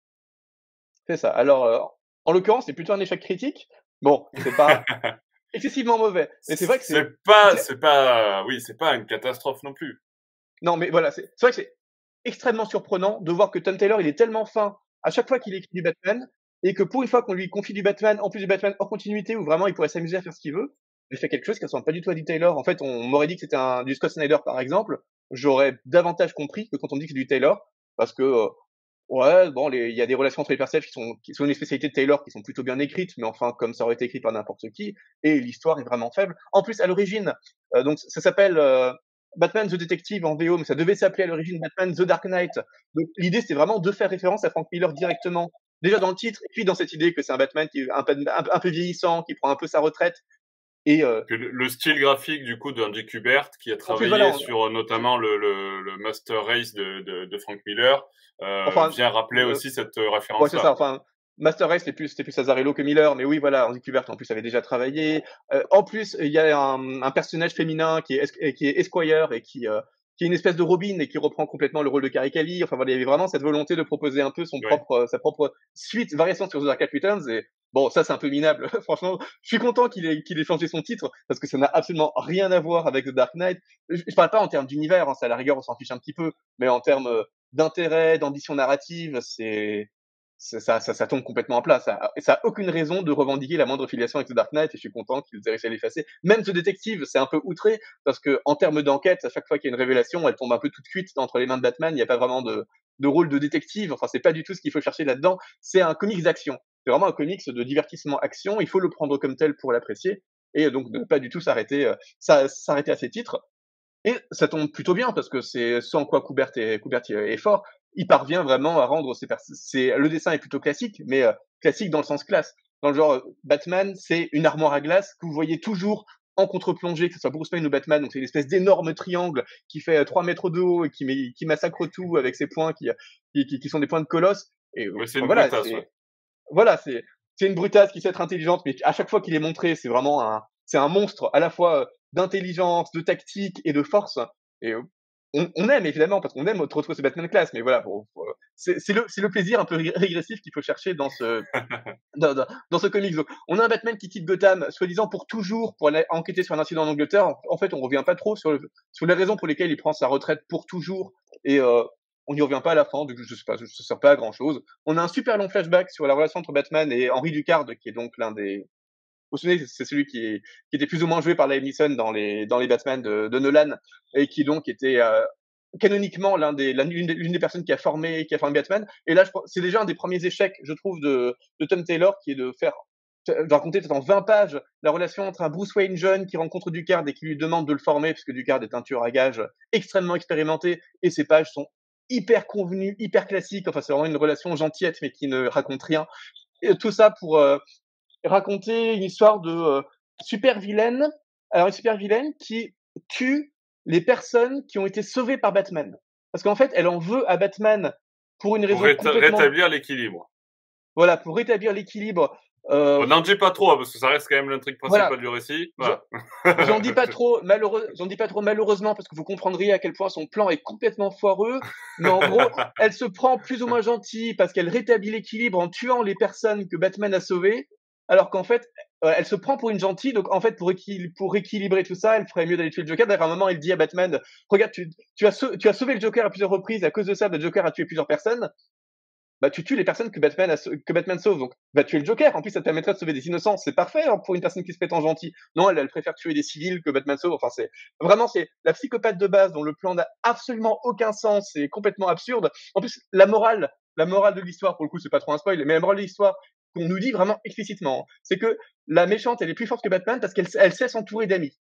C'est ça. Alors euh, en l'occurrence, c'est plutôt un échec critique. Bon, c'est pas *laughs* excessivement mauvais, mais c'est vrai que c'est pas, c'est pas, oui, c'est pas une catastrophe non plus. Non, mais voilà, c'est vrai que c'est extrêmement surprenant de voir que Tom Taylor, il est tellement fin à chaque fois qu'il écrit du Batman, et que pour une fois qu'on lui confie du Batman, en plus du Batman hors continuité, où vraiment il pourrait s'amuser à faire ce qu'il veut, j'ai fait quelque chose qui ressemble pas du tout à du Taylor. En fait, on m'aurait dit que c'était un du Scott Snyder par exemple, j'aurais davantage compris que quand on dit que c'est du Taylor, parce que euh, ouais, bon, il y a des relations entre les personnages qui sont qui sont une spécialité de Taylor, qui sont plutôt bien écrites, mais enfin comme ça aurait été écrit par n'importe qui, et l'histoire est vraiment faible. En plus, à l'origine, euh, donc ça s'appelle euh, Batman the Detective en VO, mais ça devait s'appeler à l'origine Batman the Dark Knight. Donc l'idée c'était vraiment de faire référence à Frank Miller directement, déjà dans le titre, et puis dans cette idée que c'est un Batman qui est un peu, un, peu vieillissant, qui prend un peu sa retraite. Et euh, le, style graphique du coup d'Andy Kubert, qui a travaillé sur notamment le, le, le, Master Race de, de, de Frank Miller, euh, enfin, vient rappeler euh, aussi cette référence. Ouais, c'est ça. Enfin, Master Race, c'était plus, plus Azarello que Miller, mais oui, voilà, Andy Kubert, en plus, avait déjà travaillé. Euh, en plus, il y a un, un, personnage féminin qui est, qui est Esquire et qui, euh, qui est une espèce de Robin et qui reprend complètement le rôle de Carrie Kelly. Enfin, voilà, il y avait vraiment cette volonté de proposer un peu son propre, sa propre suite, variation sur The Dark Knight Returns. Et bon, ça, c'est un peu minable. *laughs* Franchement, je suis content qu'il ait, qu'il ait changé son titre parce que ça n'a absolument rien à voir avec The Dark Knight. Je, je parle pas en termes d'univers, hein, ça, à la rigueur, on s'en fiche un petit peu, mais en termes euh, d'intérêt, d'ambition narrative, c'est, ça, ça, ça, tombe complètement en place. Ça, ça a aucune raison de revendiquer la moindre filiation avec The Dark Knight et je suis content qu'ils aient réussi à l'effacer. Même ce détective, c'est un peu outré parce que en termes d'enquête, à chaque fois qu'il y a une révélation, elle tombe un peu toute cuite entre les mains de Batman. Il n'y a pas vraiment de, de rôle de détective. Enfin, c'est pas du tout ce qu'il faut chercher là-dedans. C'est un comics d'action. C'est vraiment un comics de divertissement action. Il faut le prendre comme tel pour l'apprécier et donc ne pas du tout s'arrêter, euh, s'arrêter à ses titres. Et ça tombe plutôt bien parce que c'est sans quoi Coubert est, Coubert est fort il parvient vraiment à rendre ses c'est le dessin est plutôt classique, mais euh, classique dans le sens classe. Dans le genre euh, Batman, c'est une armoire à glace que vous voyez toujours en contre-plongée, que ce soit Bruce Wayne ou Batman. Donc c'est une espèce d'énorme triangle qui fait 3 mètres de haut et qui, qui massacre tout avec ses points qui, qui, qui sont des points de colosse. Et une voilà, brutasse, voilà, c'est c'est une brutasse qui sait être intelligente, mais à chaque fois qu'il est montré, c'est vraiment un c'est un monstre à la fois euh, d'intelligence, de tactique et de force. Et on, aime évidemment parce qu'on aime retrouver ce Batman classe, mais voilà, c'est le, le, plaisir un peu régressif qu'il faut chercher dans ce *laughs* dans, dans, ce comics. Donc, on a un Batman qui quitte Gotham, soi-disant pour toujours, pour aller enquêter sur un incident en Angleterre. En fait, on revient pas trop sur, le, sur les raisons pour lesquelles il prend sa retraite pour toujours, et euh, on n'y revient pas à la fin. Donc, je sais pas, ça sert pas à grand chose. On a un super long flashback sur la relation entre Batman et Henry Ducard, qui est donc l'un des vous vous souvenez, c'est celui qui, qui, était plus ou moins joué par Liam Neeson dans les, dans les Batman de, de Nolan et qui donc était euh, canoniquement l'un des, l'une des, personnes qui a formé, qui a formé Batman. Et là, c'est déjà un des premiers échecs, je trouve, de, de Tom Taylor, qui est de faire de raconter peut-être en 20 pages la relation entre un Bruce Wayne jeune qui rencontre Ducard et qui lui demande de le former, puisque Ducard est un tueur à gages extrêmement expérimenté, et ces pages sont hyper convenues, hyper classiques. Enfin, c'est vraiment une relation gentillette, mais qui ne raconte rien. Et tout ça pour euh, raconter une histoire de euh, super vilaine, alors une super vilaine qui tue les personnes qui ont été sauvées par Batman. Parce qu'en fait, elle en veut à Batman pour une raison pour rétablir l'équilibre. Voilà, pour rétablir l'équilibre. Euh... N'en dis pas trop, hein, parce que ça reste quand même l'intrigue principale du récit. J'en dis pas *laughs* trop, malheureux... j'en dis pas trop malheureusement, parce que vous comprendriez à quel point son plan est complètement foireux. Mais en gros, elle se prend plus ou moins gentille parce qu'elle rétablit l'équilibre en tuant les personnes que Batman a sauvées alors qu'en fait, euh, elle se prend pour une gentille, donc en fait, pour, pour équilibrer tout ça, elle ferait mieux d'aller tuer le Joker. D'ailleurs, à un moment, elle dit à Batman, regarde, tu, as sauvé le Joker à plusieurs reprises, à cause de ça, le Joker a tué plusieurs personnes. Bah, tu tues les personnes que Batman, sauve, donc va tuer le Joker. En plus, ça te permettrait de sauver des innocents. C'est parfait hein, pour une personne qui se prétend gentille. Non, elle, elle préfère tuer des civils que Batman sauve. Enfin, c'est vraiment c'est la psychopathe de base dont le plan n'a absolument aucun sens, c'est complètement absurde. En plus, la morale, la morale de l'histoire, pour le coup, c'est pas trop un spoil, mais la morale de l'histoire, qu'on nous dit vraiment explicitement, c'est que la méchante, elle est plus forte que Batman parce qu'elle elle sait s'entourer d'amis.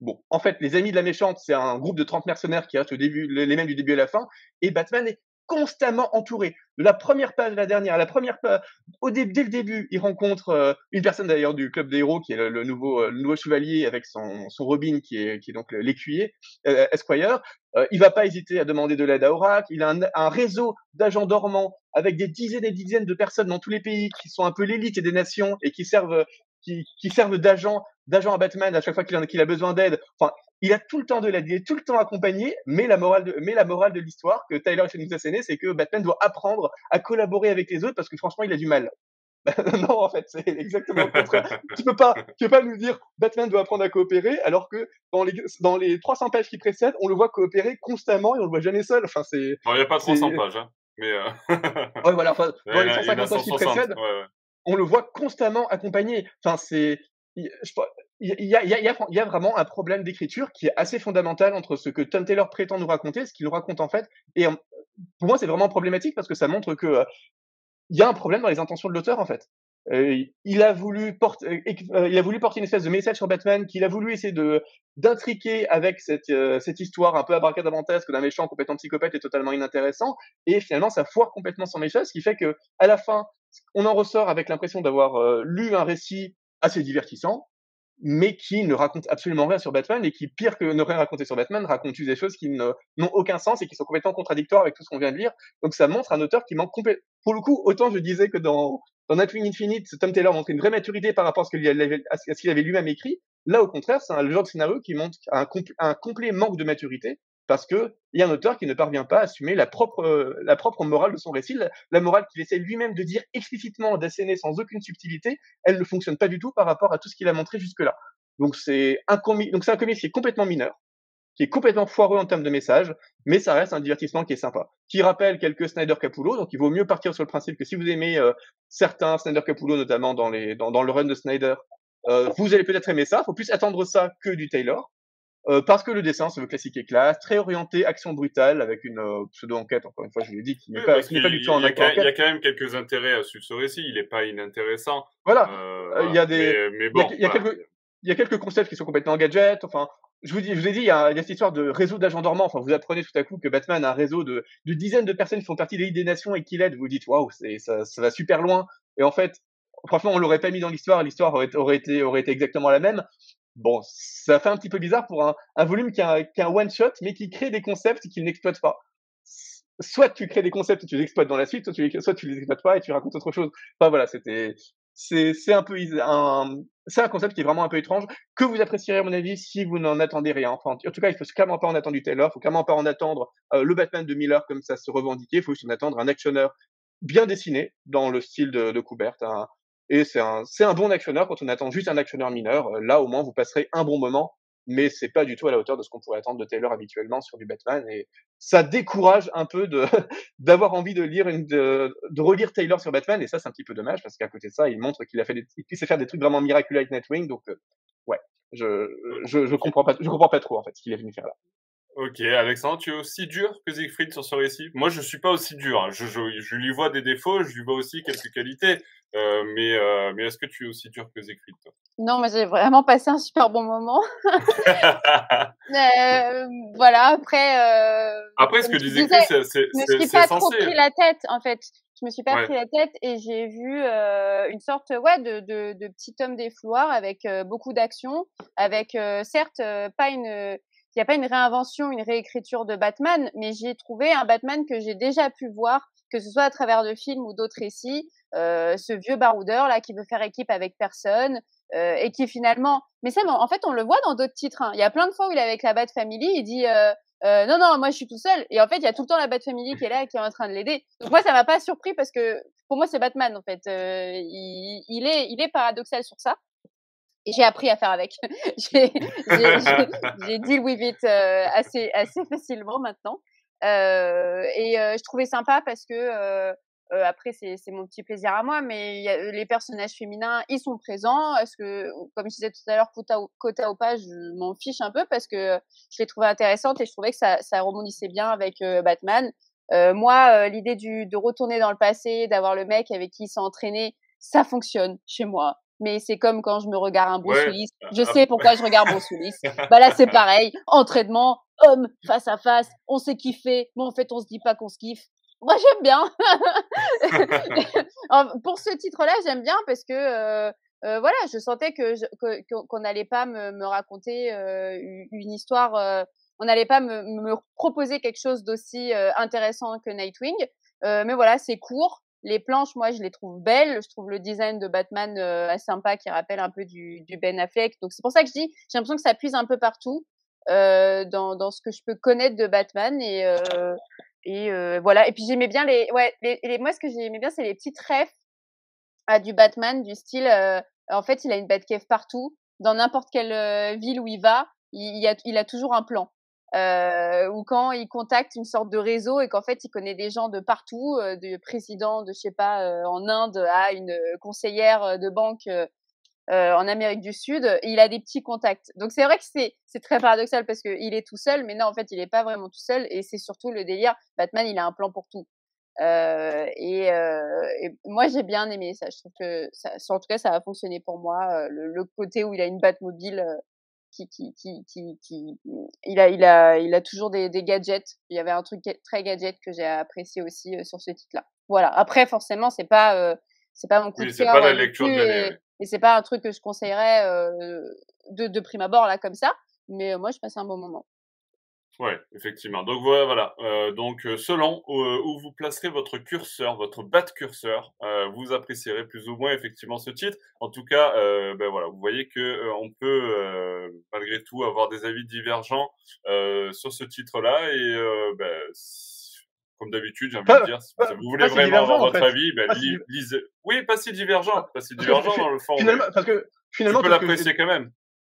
Bon, en fait, les amis de la méchante, c'est un groupe de 30 mercenaires qui restent au début, les mêmes du début à la fin, et Batman est constamment entouré. De la première page à la dernière, la première page, au dès le début, il rencontre euh, une personne d'ailleurs du club des héros qui est le, nouveau, euh, nouveau chevalier avec son, son Robin qui est, qui est donc l'écuyer, euh, Esquire. Il va pas hésiter à demander de l'aide à Oracle. Il a un, un réseau d'agents dormants avec des dizaines et dizaines de personnes dans tous les pays qui sont un peu l'élite des nations et qui servent qui, qui servent d'agents d'agents à Batman à chaque fois qu'il a, a besoin d'aide. Enfin, il a tout le temps de l'aide, il est tout le temps accompagné, mais la morale de, mais la morale de l'histoire que Tyler essaie de nous asséner, c'est que Batman doit apprendre à collaborer avec les autres parce que franchement, il a du mal. *laughs* non, en fait, c'est exactement le contraire. tu peux pas, tu peux pas nous dire Batman doit apprendre à coopérer alors que dans les, dans les 300 pages qui précèdent, on le voit coopérer constamment et on le voit jamais seul. Enfin, c'est. Il n'y a pas 300 pages, hein. Mais euh... ouais, voilà. Enfin, *laughs* dans les 150 pages qui précèdent, ouais, ouais. on le voit constamment accompagné. Enfin, c'est, il y, a, y, a, y a vraiment un problème d'écriture qui est assez fondamental entre ce que Tom Taylor prétend nous raconter, ce qu'il nous raconte en fait. Et pour moi, c'est vraiment problématique parce que ça montre que il y a un problème dans les intentions de l'auteur en fait. Euh, il a voulu porter, euh, il a voulu porter une espèce de message sur Batman, qu'il a voulu essayer de d'intriquer avec cette cette histoire un peu abracadabrantesque d'un méchant complètement psychopathe et totalement inintéressant. Et finalement, ça foire complètement son message, ce qui fait que à la fin, on en ressort avec l'impression d'avoir lu un récit assez divertissant, mais qui ne raconte absolument rien sur Batman et qui, pire que ne rien raconter sur Batman, raconte des choses qui n'ont aucun sens et qui sont complètement contradictoires avec tout ce qu'on vient de lire. Donc ça montre un auteur qui manque complètement. Pour le coup, autant je disais que dans, dans Nightwing Infinite, Tom Taylor montrait une vraie maturité par rapport à ce qu'il avait, lui-même écrit. Là, au contraire, c'est le genre de scénario qui montre un, un complet manque de maturité parce que il y a un auteur qui ne parvient pas à assumer la propre la propre morale de son récit, la, morale qu'il essaie lui-même de dire explicitement, d'asséner sans aucune subtilité, elle ne fonctionne pas du tout par rapport à tout ce qu'il a montré jusque-là. Donc c'est un comic, donc c'est un comic qui est complètement mineur, qui est complètement foireux en termes de message, mais ça reste un divertissement qui est sympa, qui rappelle quelques Snyder Capullo, donc il vaut mieux partir sur le principe que si vous aimez euh, certains Snyder Capullo, notamment dans les dans, dans le run de Snyder, euh, vous allez peut-être aimer ça. Faut plus attendre ça que du Taylor. Euh, parce que le dessin, c'est le classique et classe, très orienté action brutale avec une euh, pseudo-enquête, encore une fois, je l'ai dit, qui n'est pas, qui n'est pas du tout en enquête. Il y a quand même quelques intérêts à suivre ce récit, il n'est pas inintéressant. Voilà, euh, il y a des, mais, bon, il y a, quelques, il y a quelques concepts qui sont complètement gadgets, enfin, je vous, dis, je vous ai dit, il y, a, il y a cette histoire de réseau d'agents dormants. Enfin, vous apprenez tout à coup que Batman a un réseau de, de dizaines de personnes qui font partie de l'élite des nations et qui l'aident. Vous vous dites, waouh, ça, ça va super loin. Et en fait, franchement, on l'aurait pas mis dans l'histoire. L'histoire aurait, aurait, été, aurait été exactement la même. Bon, ça fait un petit peu bizarre pour un, volume qui est un, one shot, mais qui crée des concepts qu'il n'exploite pas. Soit tu crées des concepts et tu les exploites dans la suite, soit tu les, les exploites pas et tu racontes autre chose. Enfin voilà, c'était, c'est, un peu c'est un concept qui est vraiment un peu étrange que vous apprécierez à mon avis si vous n'en attendez rien. Enfin, en tout cas, il faut clairement pas en attendre du Taylor, faut clairement pas en attendre euh, le Batman de Miller comme ça se revendiquait. Faut juste en attendre un actionneur bien dessiné dans le style de, de Coubert, et c'est un, c'est un bon actionneur quand on attend juste un actionneur mineur. Euh, là, au moins, vous passerez un bon moment, mais c'est pas du tout à la hauteur de ce qu'on pourrait attendre de Taylor habituellement sur du Batman. Et ça décourage un peu de, *laughs* d'avoir envie de lire une, de, relire Taylor sur Batman. Et ça, c'est un petit peu dommage parce qu'à côté de ça, il montre qu'il a fait des, qu'il sait faire des trucs vraiment miraculeux avec Nightwing. Donc, euh, ouais, je, je, je comprends pas, je comprends pas trop, en fait, ce qu'il est venu faire là. Ok, Alexandre, tu es aussi dur que Siegfried sur ce récit? Moi, je suis pas aussi dur. Hein. Je, je, je, lui vois des défauts, je lui vois aussi quelques qualités. Euh, mais euh, mais est-ce que tu es aussi dur que Siegfried toi? Non, mais j'ai vraiment passé un super bon moment. *laughs* euh, voilà, après. Euh, après, ce que disait Siegfried, c'est Je me suis pas trop pris la tête, en fait. Je me suis pas pris la tête et j'ai vu euh, une sorte ouais de, de, de petit homme des flouards avec euh, beaucoup d'action, avec certes pas une il n'y a pas une réinvention, une réécriture de Batman, mais j'ai trouvé un Batman que j'ai déjà pu voir, que ce soit à travers de films ou d'autres récits, euh, ce vieux baroudeur là qui veut faire équipe avec personne euh, et qui finalement, mais ça, en fait, on le voit dans d'autres titres. Hein. Il y a plein de fois où il est avec la Bat Family, il dit euh, euh, non non, moi je suis tout seul, et en fait, il y a tout le temps la Bat Family qui est là qui est en train de l'aider. Donc moi, ça m'a pas surpris parce que pour moi, c'est Batman en fait. Euh, il, il, est, il est paradoxal sur ça j'ai appris à faire avec. *laughs* j'ai deal with it euh, assez assez facilement maintenant. Euh, et euh, je trouvais sympa parce que euh, euh, après c'est mon petit plaisir à moi, mais y a, les personnages féminins ils sont présents. Est-ce que comme je disais tout à l'heure, quota, ou pas, je m'en fiche un peu parce que je les trouvais intéressantes et je trouvais que ça ça rebondissait bien avec Batman. moi, l'idée de retourner dans le passé, d'avoir le mec avec qui il s'est entraîné, ça fonctionne chez moi mais c'est comme quand je me regarde un Bruce ouais. Je sais pourquoi je regarde Bruce Willis. *laughs* bah là, c'est pareil. Entraînement, homme, face à face, on s'est kiffé. Mais en fait, on se dit pas qu'on se kiffe. Moi, j'aime bien. *laughs* Pour ce titre-là, j'aime bien parce que euh, euh, voilà, je sentais que qu'on n'allait pas me, me raconter euh, une histoire. On n'allait pas me, me, proposer quelque chose d'aussi intéressant que Nightwing. mais voilà, c'est court les planches, moi, je les trouve belles. Je trouve le design de Batman euh, assez sympa, qui rappelle un peu du, Ben Affleck. Donc c'est pour ça que je dis, j'ai l'impression que ça puise un peu partout euh, dans, ce que je peux connaître de Batman et euh, voilà. Et puis j'aimais bien les, ouais, les, moi ce que j'aimais bien, c'est les petites refs à du Batman du style. En fait, il a une Batcave partout, dans n'importe quelle ville où il va, il a toujours un plan euh, ou quand il contacte une sorte de réseau et qu'en fait il connaît des gens de partout, euh, du président de je sais pas euh, en Inde à une conseillère de banque euh, en Amérique du Sud, il a des petits contacts. Donc c'est vrai que c'est c'est très paradoxal parce que il est tout seul, mais non en fait il est pas vraiment tout seul et c'est surtout le délire. Batman il a un plan pour tout. Euh, et, euh, et, moi, j'ai bien aimé ça. Je trouve que, ça, en tout cas, ça a fonctionné pour moi. Le, le côté où il a une batte mobile qui, qui, qui, qui, qui, il a, il a, il a toujours des, des gadgets. Il y avait un truc très gadget que j'ai apprécié aussi sur ce titre-là. Voilà. Après, forcément, c'est pas, c'est pas mon coup oui, de cœur. C'est pas la lecture de l'année. Et, c'est pas un truc que je conseillerais de, de prime abord là comme ça. Mais moi, je passe un bon moment. Ouais, effectivement. Donc voilà, voilà. Euh, donc selon où, vous placerez votre curseur, votre bat curseur, euh, vous apprécierez plus ou moins effectivement ce titre. En tout cas, euh, ben voilà, vous voyez que on peut malgré tout avoir des avis divergents sur ce titre-là et ben, comme d'habitude, j'ai envie de dire, si vous voulez vraiment avoir votre avis, ben, lisez. Oui, pas si divergent, pas si divergent dans le fond. Finalement, parce que finalement, tu peux l'apprécier quand même.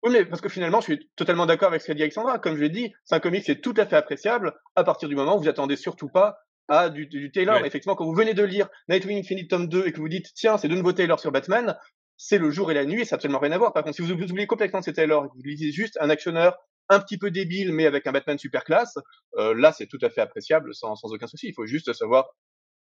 Oui, mais parce que finalement, je suis totalement d'accord avec ce qu'a dit Alexandra. Comme je l'ai dit, c'est un comic qui est tout à fait appréciable à partir du moment où vous attendez surtout pas à du, du Taylor. Effectivement, quand vous venez de lire Nightwing Infinite tome 2 et que vous dites, tiens, c'est de nouveau Taylor sur Batman, c'est le jour et la nuit et ça n'a absolument rien à voir. Par contre, si vous, oubliez complètement c'est Taylor et que vous lisez juste un actionneur un petit peu débile mais avec un Batman super classe, euh, là, c'est tout à fait appréciable sans, sans aucun souci. Il faut juste savoir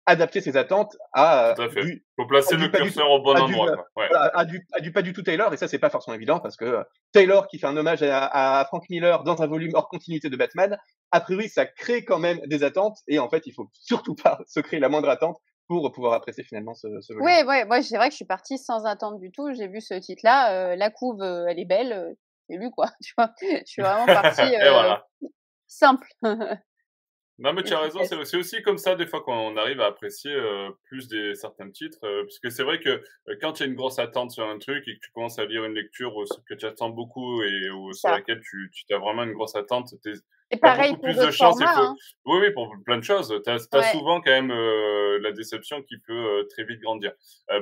adapter ses attentes à tout à fait. du faut placer le curseur au bon endroit ouais. à, du, à du pas du tout Taylor et ça c'est pas forcément évident parce que Taylor qui fait un hommage à, à, Frank Miller dans un volume hors continuité de Batman a priori ça crée quand même des attentes et en fait il faut surtout pas *laughs* se créer la moindre attente pour pouvoir apprécier finalement ce, ce volume. Oui, ouais, moi c'est vrai que je suis partie sans attente du tout. J'ai vu ce titre-là, euh, la couve, euh, elle est belle, euh, j'ai lu quoi. *laughs* Tu vois, je suis vraiment partie *laughs* euh, voilà. simple. Non, mais tu as raison, c'est aussi, aussi comme ça, des fois, quand on arrive à apprécier euh, plus des certains titres. Euh, parce que c'est vrai que euh, quand tu as une grosse attente sur un truc et que tu commences à lire une lecture que tu attends beaucoup et où, sur laquelle tu, tu as vraiment une grosse attente, et pareil beaucoup plus de chance. Faut... Hein. Oui, oui, pour plein de choses. Tu as, as ouais. souvent quand même la déception qui peut très vite grandir.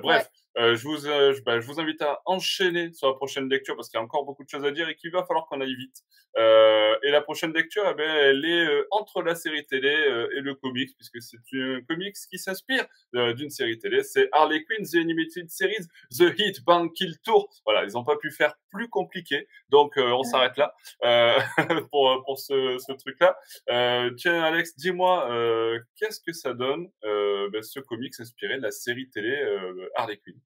bref. Ouais. Euh, je, vous, euh, bah, je vous invite à enchaîner sur la prochaine lecture parce qu'il y a encore beaucoup de choses à dire et qu'il va falloir qu'on aille vite. Euh, et la prochaine lecture, eh ben, elle est euh, entre la série télé euh, et le comics puisque c'est un comics qui s'inspire d'une série télé. C'est Harley Quinn, The Animated Series, The Hit, Bang, Kill Tour. Voilà, ils n'ont pas pu faire plus compliqué. Donc, on s'arrête là *laughs* pour, pour ce, ce truc-là. tiens, Alex, dis-moi, qu'est-ce que ça donne ben, ce comics inspiré de la série télé Harley Quinn?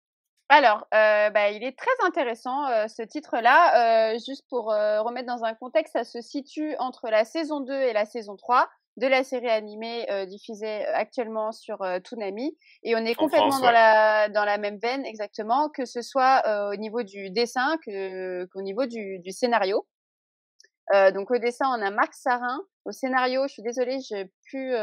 Alors, euh, bah, il est très intéressant euh, ce titre-là. Euh, juste pour remettre dans un contexte, ça se situe entre la saison 2 et la saison 3 de la série animée diffusée actuellement sur Toonami. Et on est En complètement France, dans, la, dans la même veine, exactement, que ce soit au niveau du dessin que, qu'au niveau du, du scénario. donc au dessin, on a Marc Sarin. Au scénario, je suis désolée, j'ai plus...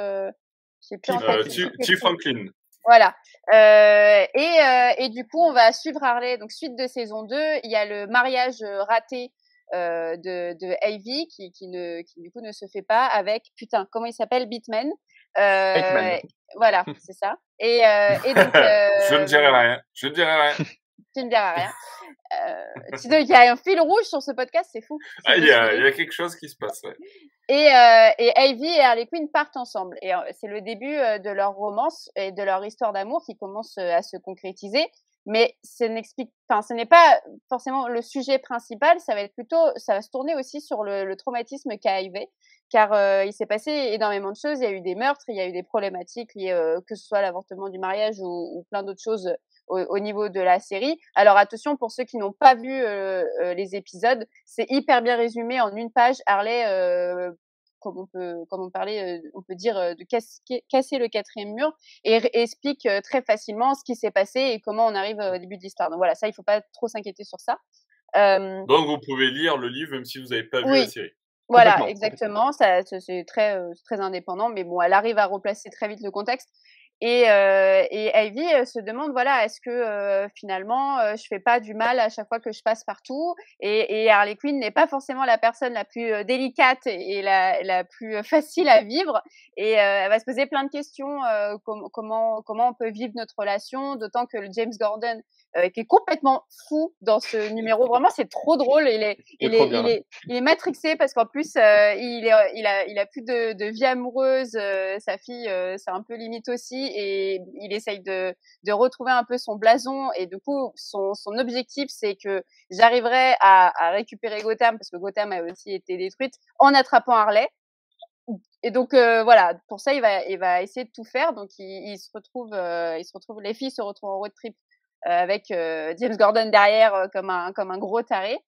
j'ai plus en tête. T. Franklin. Voilà. Euh, et, euh, et du coup, on va suivre Harley. Donc, suite de saison 2, il y a le mariage raté euh, de, de Ivy qui, qui, ne, qui, du coup, ne se fait pas avec, putain, comment il s'appelle? Bitman. Euh, voilà, c'est ça. Et, euh, et donc. *laughs* Je ne euh, dirai rien. Je ne dirai rien. Tu ne diras rien. Euh, sinon, il y a un fil rouge sur ce podcast, c'est fou. Ah, il y, a, décidé. il y a quelque chose qui se passe. Ouais. Et, euh, et Ivy et Harley Quinn partent ensemble. Et euh, c'est le début de leur romance et de leur histoire d'amour qui commence à se concrétiser. Mais ce n'explique, enfin, ce n'est pas forcément le sujet principal. Ça va être plutôt, ça va se tourner aussi sur le, le traumatisme qu'a Ivy, car euh, il s'est passé énormément de choses. Il y a eu des meurtres, il y a eu des problématiques liées, euh, que ce soit à l'avortement du mariage ou, ou plein d'autres choses au, au niveau de la série. Alors attention pour ceux qui n'ont pas vu euh, euh, les épisodes, c'est hyper bien résumé en une page. Harley, euh, comme on peut, comme on parlait, on peut dire de casser, casser le quatrième mur et, et explique très facilement ce qui s'est passé et comment on arrive au début de l'histoire. Donc voilà, ça il faut pas trop s'inquiéter sur ça. Euh, Donc, vous pouvez lire le livre même si vous n'avez pas vu la série. voilà, exactement. Ça, c'est très, euh, très indépendant, mais bon, elle arrive à replacer très vite le contexte. Et, euh, et Ivy se demande, voilà, est-ce que euh, finalement, euh, je fais pas du mal à chaque fois que je passe partout? Et, et Harley Quinn n'est pas forcément la personne la plus euh, délicate et la, la plus euh, facile à vivre. Et euh, elle va se poser plein de questions, euh, com- comment comment on peut vivre notre relation, d'autant que le James Gordon, euh, qui est complètement fou dans ce numéro, vraiment, c'est trop drôle. Il est, Il est il trop est, bien. il est, il est matrixé parce qu'en plus, euh, il, est, il, a, il a plus de, de vie amoureuse. euh, sa fille, euh, c'est un peu limite aussi. Et il essaye de, de retrouver un peu son blason. Et du coup, son, son objectif, c'est que j'arriverai à, récupérer Gotham, parce que Gotham a aussi été détruite, en attrapant Harley. et donc euh, voilà, pour ça il va il va essayer de tout faire. Donc il, il se retrouve euh, il se retrouve les filles se retrouvent en road trip euh, avec James Gordon derrière comme un comme un gros taré.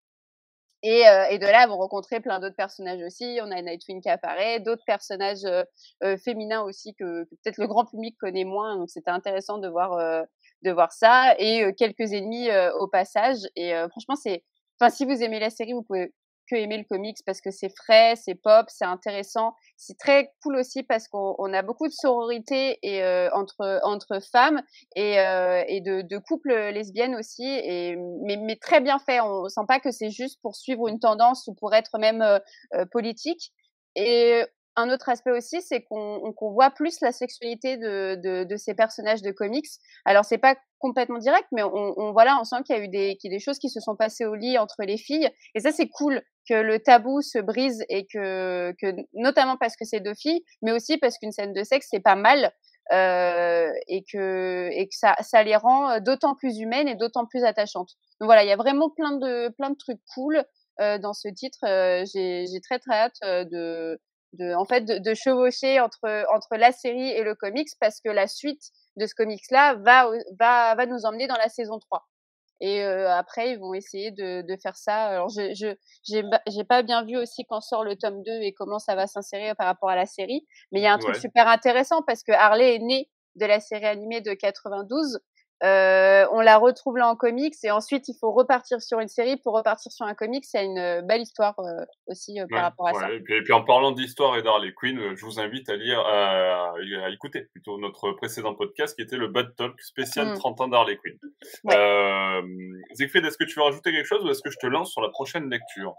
Et, et, de là, elles vont rencontrer plein d'autres personnages aussi. On a Nightwing qui apparaît, d'autres personnages féminins aussi que, que peut-être le grand public connaît moins. Donc c'était intéressant de voir de voir ça et quelques ennemis au passage. Et franchement, c'est, enfin si vous aimez la série, vous pouvez que aimer le comics parce que c'est frais, c'est pop, c'est intéressant. C'est très cool aussi parce qu'on a beaucoup de sororité et euh, entre entre femmes et, euh, et de, couples lesbiennes aussi. Et mais, mais très bien fait. On sent pas que c'est juste pour suivre une tendance ou pour être même euh, politique. Et un autre aspect aussi, c'est qu'on voit plus la sexualité de, de, ces personnages de comics. Alors c'est pas complètement direct, mais on, voilà, on sent qu'il y a eu a des choses qui se sont passées au lit entre les filles, et ça c'est cool que le tabou se brise et que, que notamment parce que c'est deux filles, mais aussi parce qu'une scène de sexe c'est pas mal euh, et que et que ça, ça les rend d'autant plus humaines et d'autant plus attachantes. Donc voilà, il y a vraiment plein de plein de trucs cool euh, dans ce titre. Euh, J'ai très très hâte euh, de de, en fait, de, de, chevaucher entre, entre la série et le comics parce que la suite de ce comics-là va, va, va nous emmener dans la saison 3. Et euh, après, ils vont essayer de, de faire ça. Alors, je je j'ai pas bien vu aussi quand sort le tome 2 et comment ça va s'insérer par rapport à la série. Mais il y a un truc super intéressant parce que Harley est née de la série animée de 92. Euh, on la retrouve là en comics et ensuite il faut repartir sur une série pour repartir sur un comics. C'est une euh, belle histoire euh, aussi euh, par rapport à ça. Et puis, et puis, en parlant d'histoire et d'Harley Quinn, je vous invite à lire, à, à, écouter plutôt notre précédent podcast qui était le Bad Talk spécial 30 mm. ans d'Harley Quinn. Ouais. Euh, est-ce que tu veux rajouter quelque chose ou est-ce que je te lance sur la prochaine lecture?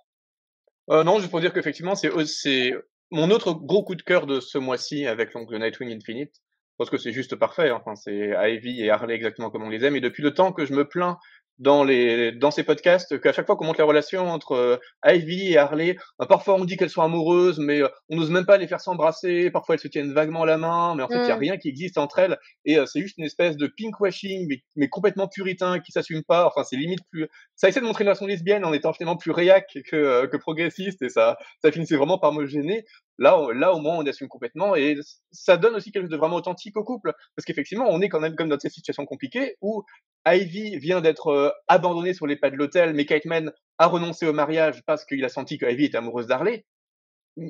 Non, juste pour dire qu'effectivement c'est mon autre gros coup de cœur de ce mois-ci avec donc le Nightwing Infinite parce que c'est juste parfait. Enfin, c'est Ivy et Harley exactement comme on les aime. Et depuis le temps que je me plains dans les dans ces podcasts qu'à chaque fois qu'on montre les relations entre euh, Ivy et Harley, bah, parfois on dit qu'elles sont amoureuses, mais euh, on n'ose même pas les faire s'embrasser. Parfois elles se tiennent vaguement la main, mais en fait il y a mm. rien qui existe entre elles. Et euh, c'est juste une espèce de pinkwashing, mais, mais complètement puritain, qui s'assume pas. Enfin c'est limite plus. Ça essaie de montrer une relation lesbienne en étant finalement plus réac que que progressiste, et ça ça finissait vraiment par me gêner. Là, là au moins on assume complètement, et ça donne aussi quelque chose de vraiment authentique au couple, parce qu'effectivement on est quand même comme dans ces situations compliquées où Ivy vient d'être euh, abandonnée sur les pas de l'hôtel, mais Kate a renoncé au mariage parce qu'il a senti que Ivy était amoureuse d'Harley.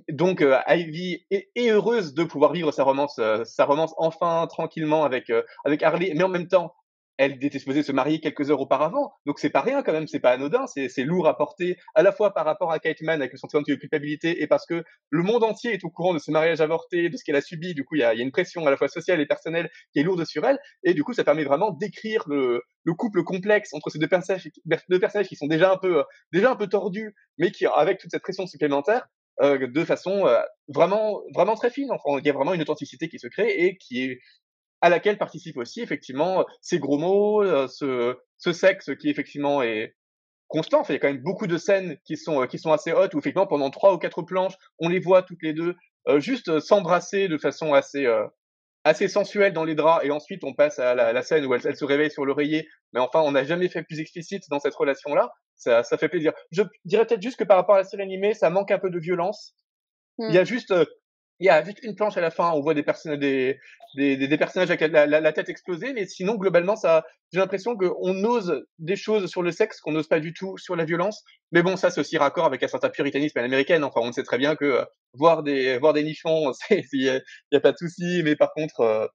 Donc euh, Ivy est, est, heureuse de pouvoir vivre sa romance, euh, sa romance enfin tranquillement avec avec Harley, mais en même temps elle était supposée se marier quelques heures auparavant, donc c'est pas rien quand même, c'est pas anodin, c'est lourd à porter, à la fois par rapport à Kate Mann avec le sentiment de culpabilité et parce que le monde entier est au courant de ce mariage avorté, de ce qu'elle a subi, du coup il y a, y a, une pression à la fois sociale et personnelle qui est lourde sur elle, et du coup ça permet vraiment d'écrire le, le, couple complexe entre ces deux personnages, deux personnages qui sont déjà un peu déjà un peu tordus, mais qui avec toute cette pression supplémentaire euh, de façon euh, vraiment vraiment très fine. Enfin, il y a vraiment une authenticité qui se crée et qui est à laquelle participent aussi effectivement ces gros mots, euh, ce, ce sexe qui effectivement est constant. Enfin, il y a quand même beaucoup de scènes qui sont qui sont assez hautes où effectivement pendant trois ou quatre planches, on les voit toutes les deux euh, juste s'embrasser de façon assez euh, assez sensuelle dans les draps et ensuite on passe à la, la scène où elle, elle, se réveille sur l'oreiller. Mais enfin, on n'a jamais fait plus explicite dans cette relation-là. Ça, ça fait plaisir. Je dirais peut-être juste que par rapport à la série animée, ça manque un peu de violence. Il y a mmh. juste il y a juste une planche à la fin, on voit des personnages, des, des, des, personnages avec la, la, la, tête explosée, mais sinon, globalement, ça, j'ai l'impression qu'on ose des choses sur le sexe qu'on n'ose pas du tout sur la violence. Mais bon, ça, c'est aussi raccord avec un certain puritanisme américain. Enfin, on sait très bien que euh, voir des, voir des nichons, *laughs* il y, a pas de souci, mais par contre, euh,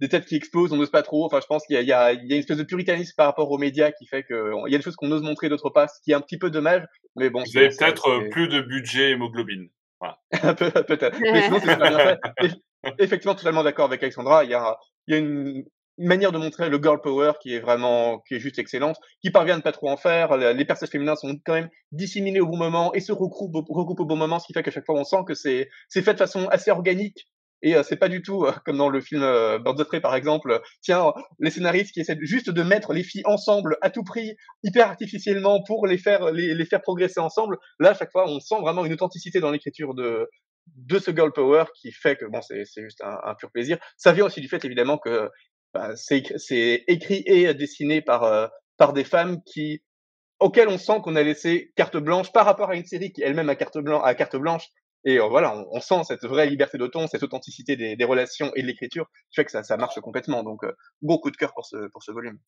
des têtes qui explosent, on n'ose pas trop. Enfin, je pense qu'il y, y, y a, une espèce de puritanisme par rapport aux médias qui fait qu'il y a des choses qu'on ose montrer, d'autres pas, ce qui est un petit peu dommage. Mais bon. Vous avez peut-être euh, plus de budget hémoglobine. *laughs* Peut-être. Mais sinon, c'est bien fait. *laughs* Effectivement, totalement d'accord avec Alexandra. Il y a, il y a une, manière de montrer le girl power qui est vraiment, qui est juste excellente, qui parvient de pas trop en faire. Les personnages féminins sont quand même disséminés au bon moment et se regroupent, regroupent au bon moment, ce qui fait qu'à chaque fois on sent que c'est, c'est fait de façon assez organique et euh, c'est pas du tout euh, comme dans le film euh, Birds of Prey par exemple. Tiens, les scénaristes qui essaient juste de mettre les filles ensemble à tout prix, hyper artificiellement pour les faire les, les faire progresser ensemble. Là, à chaque fois, on sent vraiment une authenticité dans l'écriture de de ce girl power qui fait que bon, c'est c'est juste un, pur plaisir. Ça vient aussi du fait évidemment que bah, c'est écrit et dessiné par euh, par des femmes qui auxquelles on sent qu'on a laissé carte blanche par rapport à une série qui elle-même a carte blanche à carte blanche Et voilà, on, sent cette vraie liberté de cette authenticité des, des relations et de l'écriture, qui fait que ça, ça marche complètement. Donc, gros coup de cœur pour ce, pour ce volume.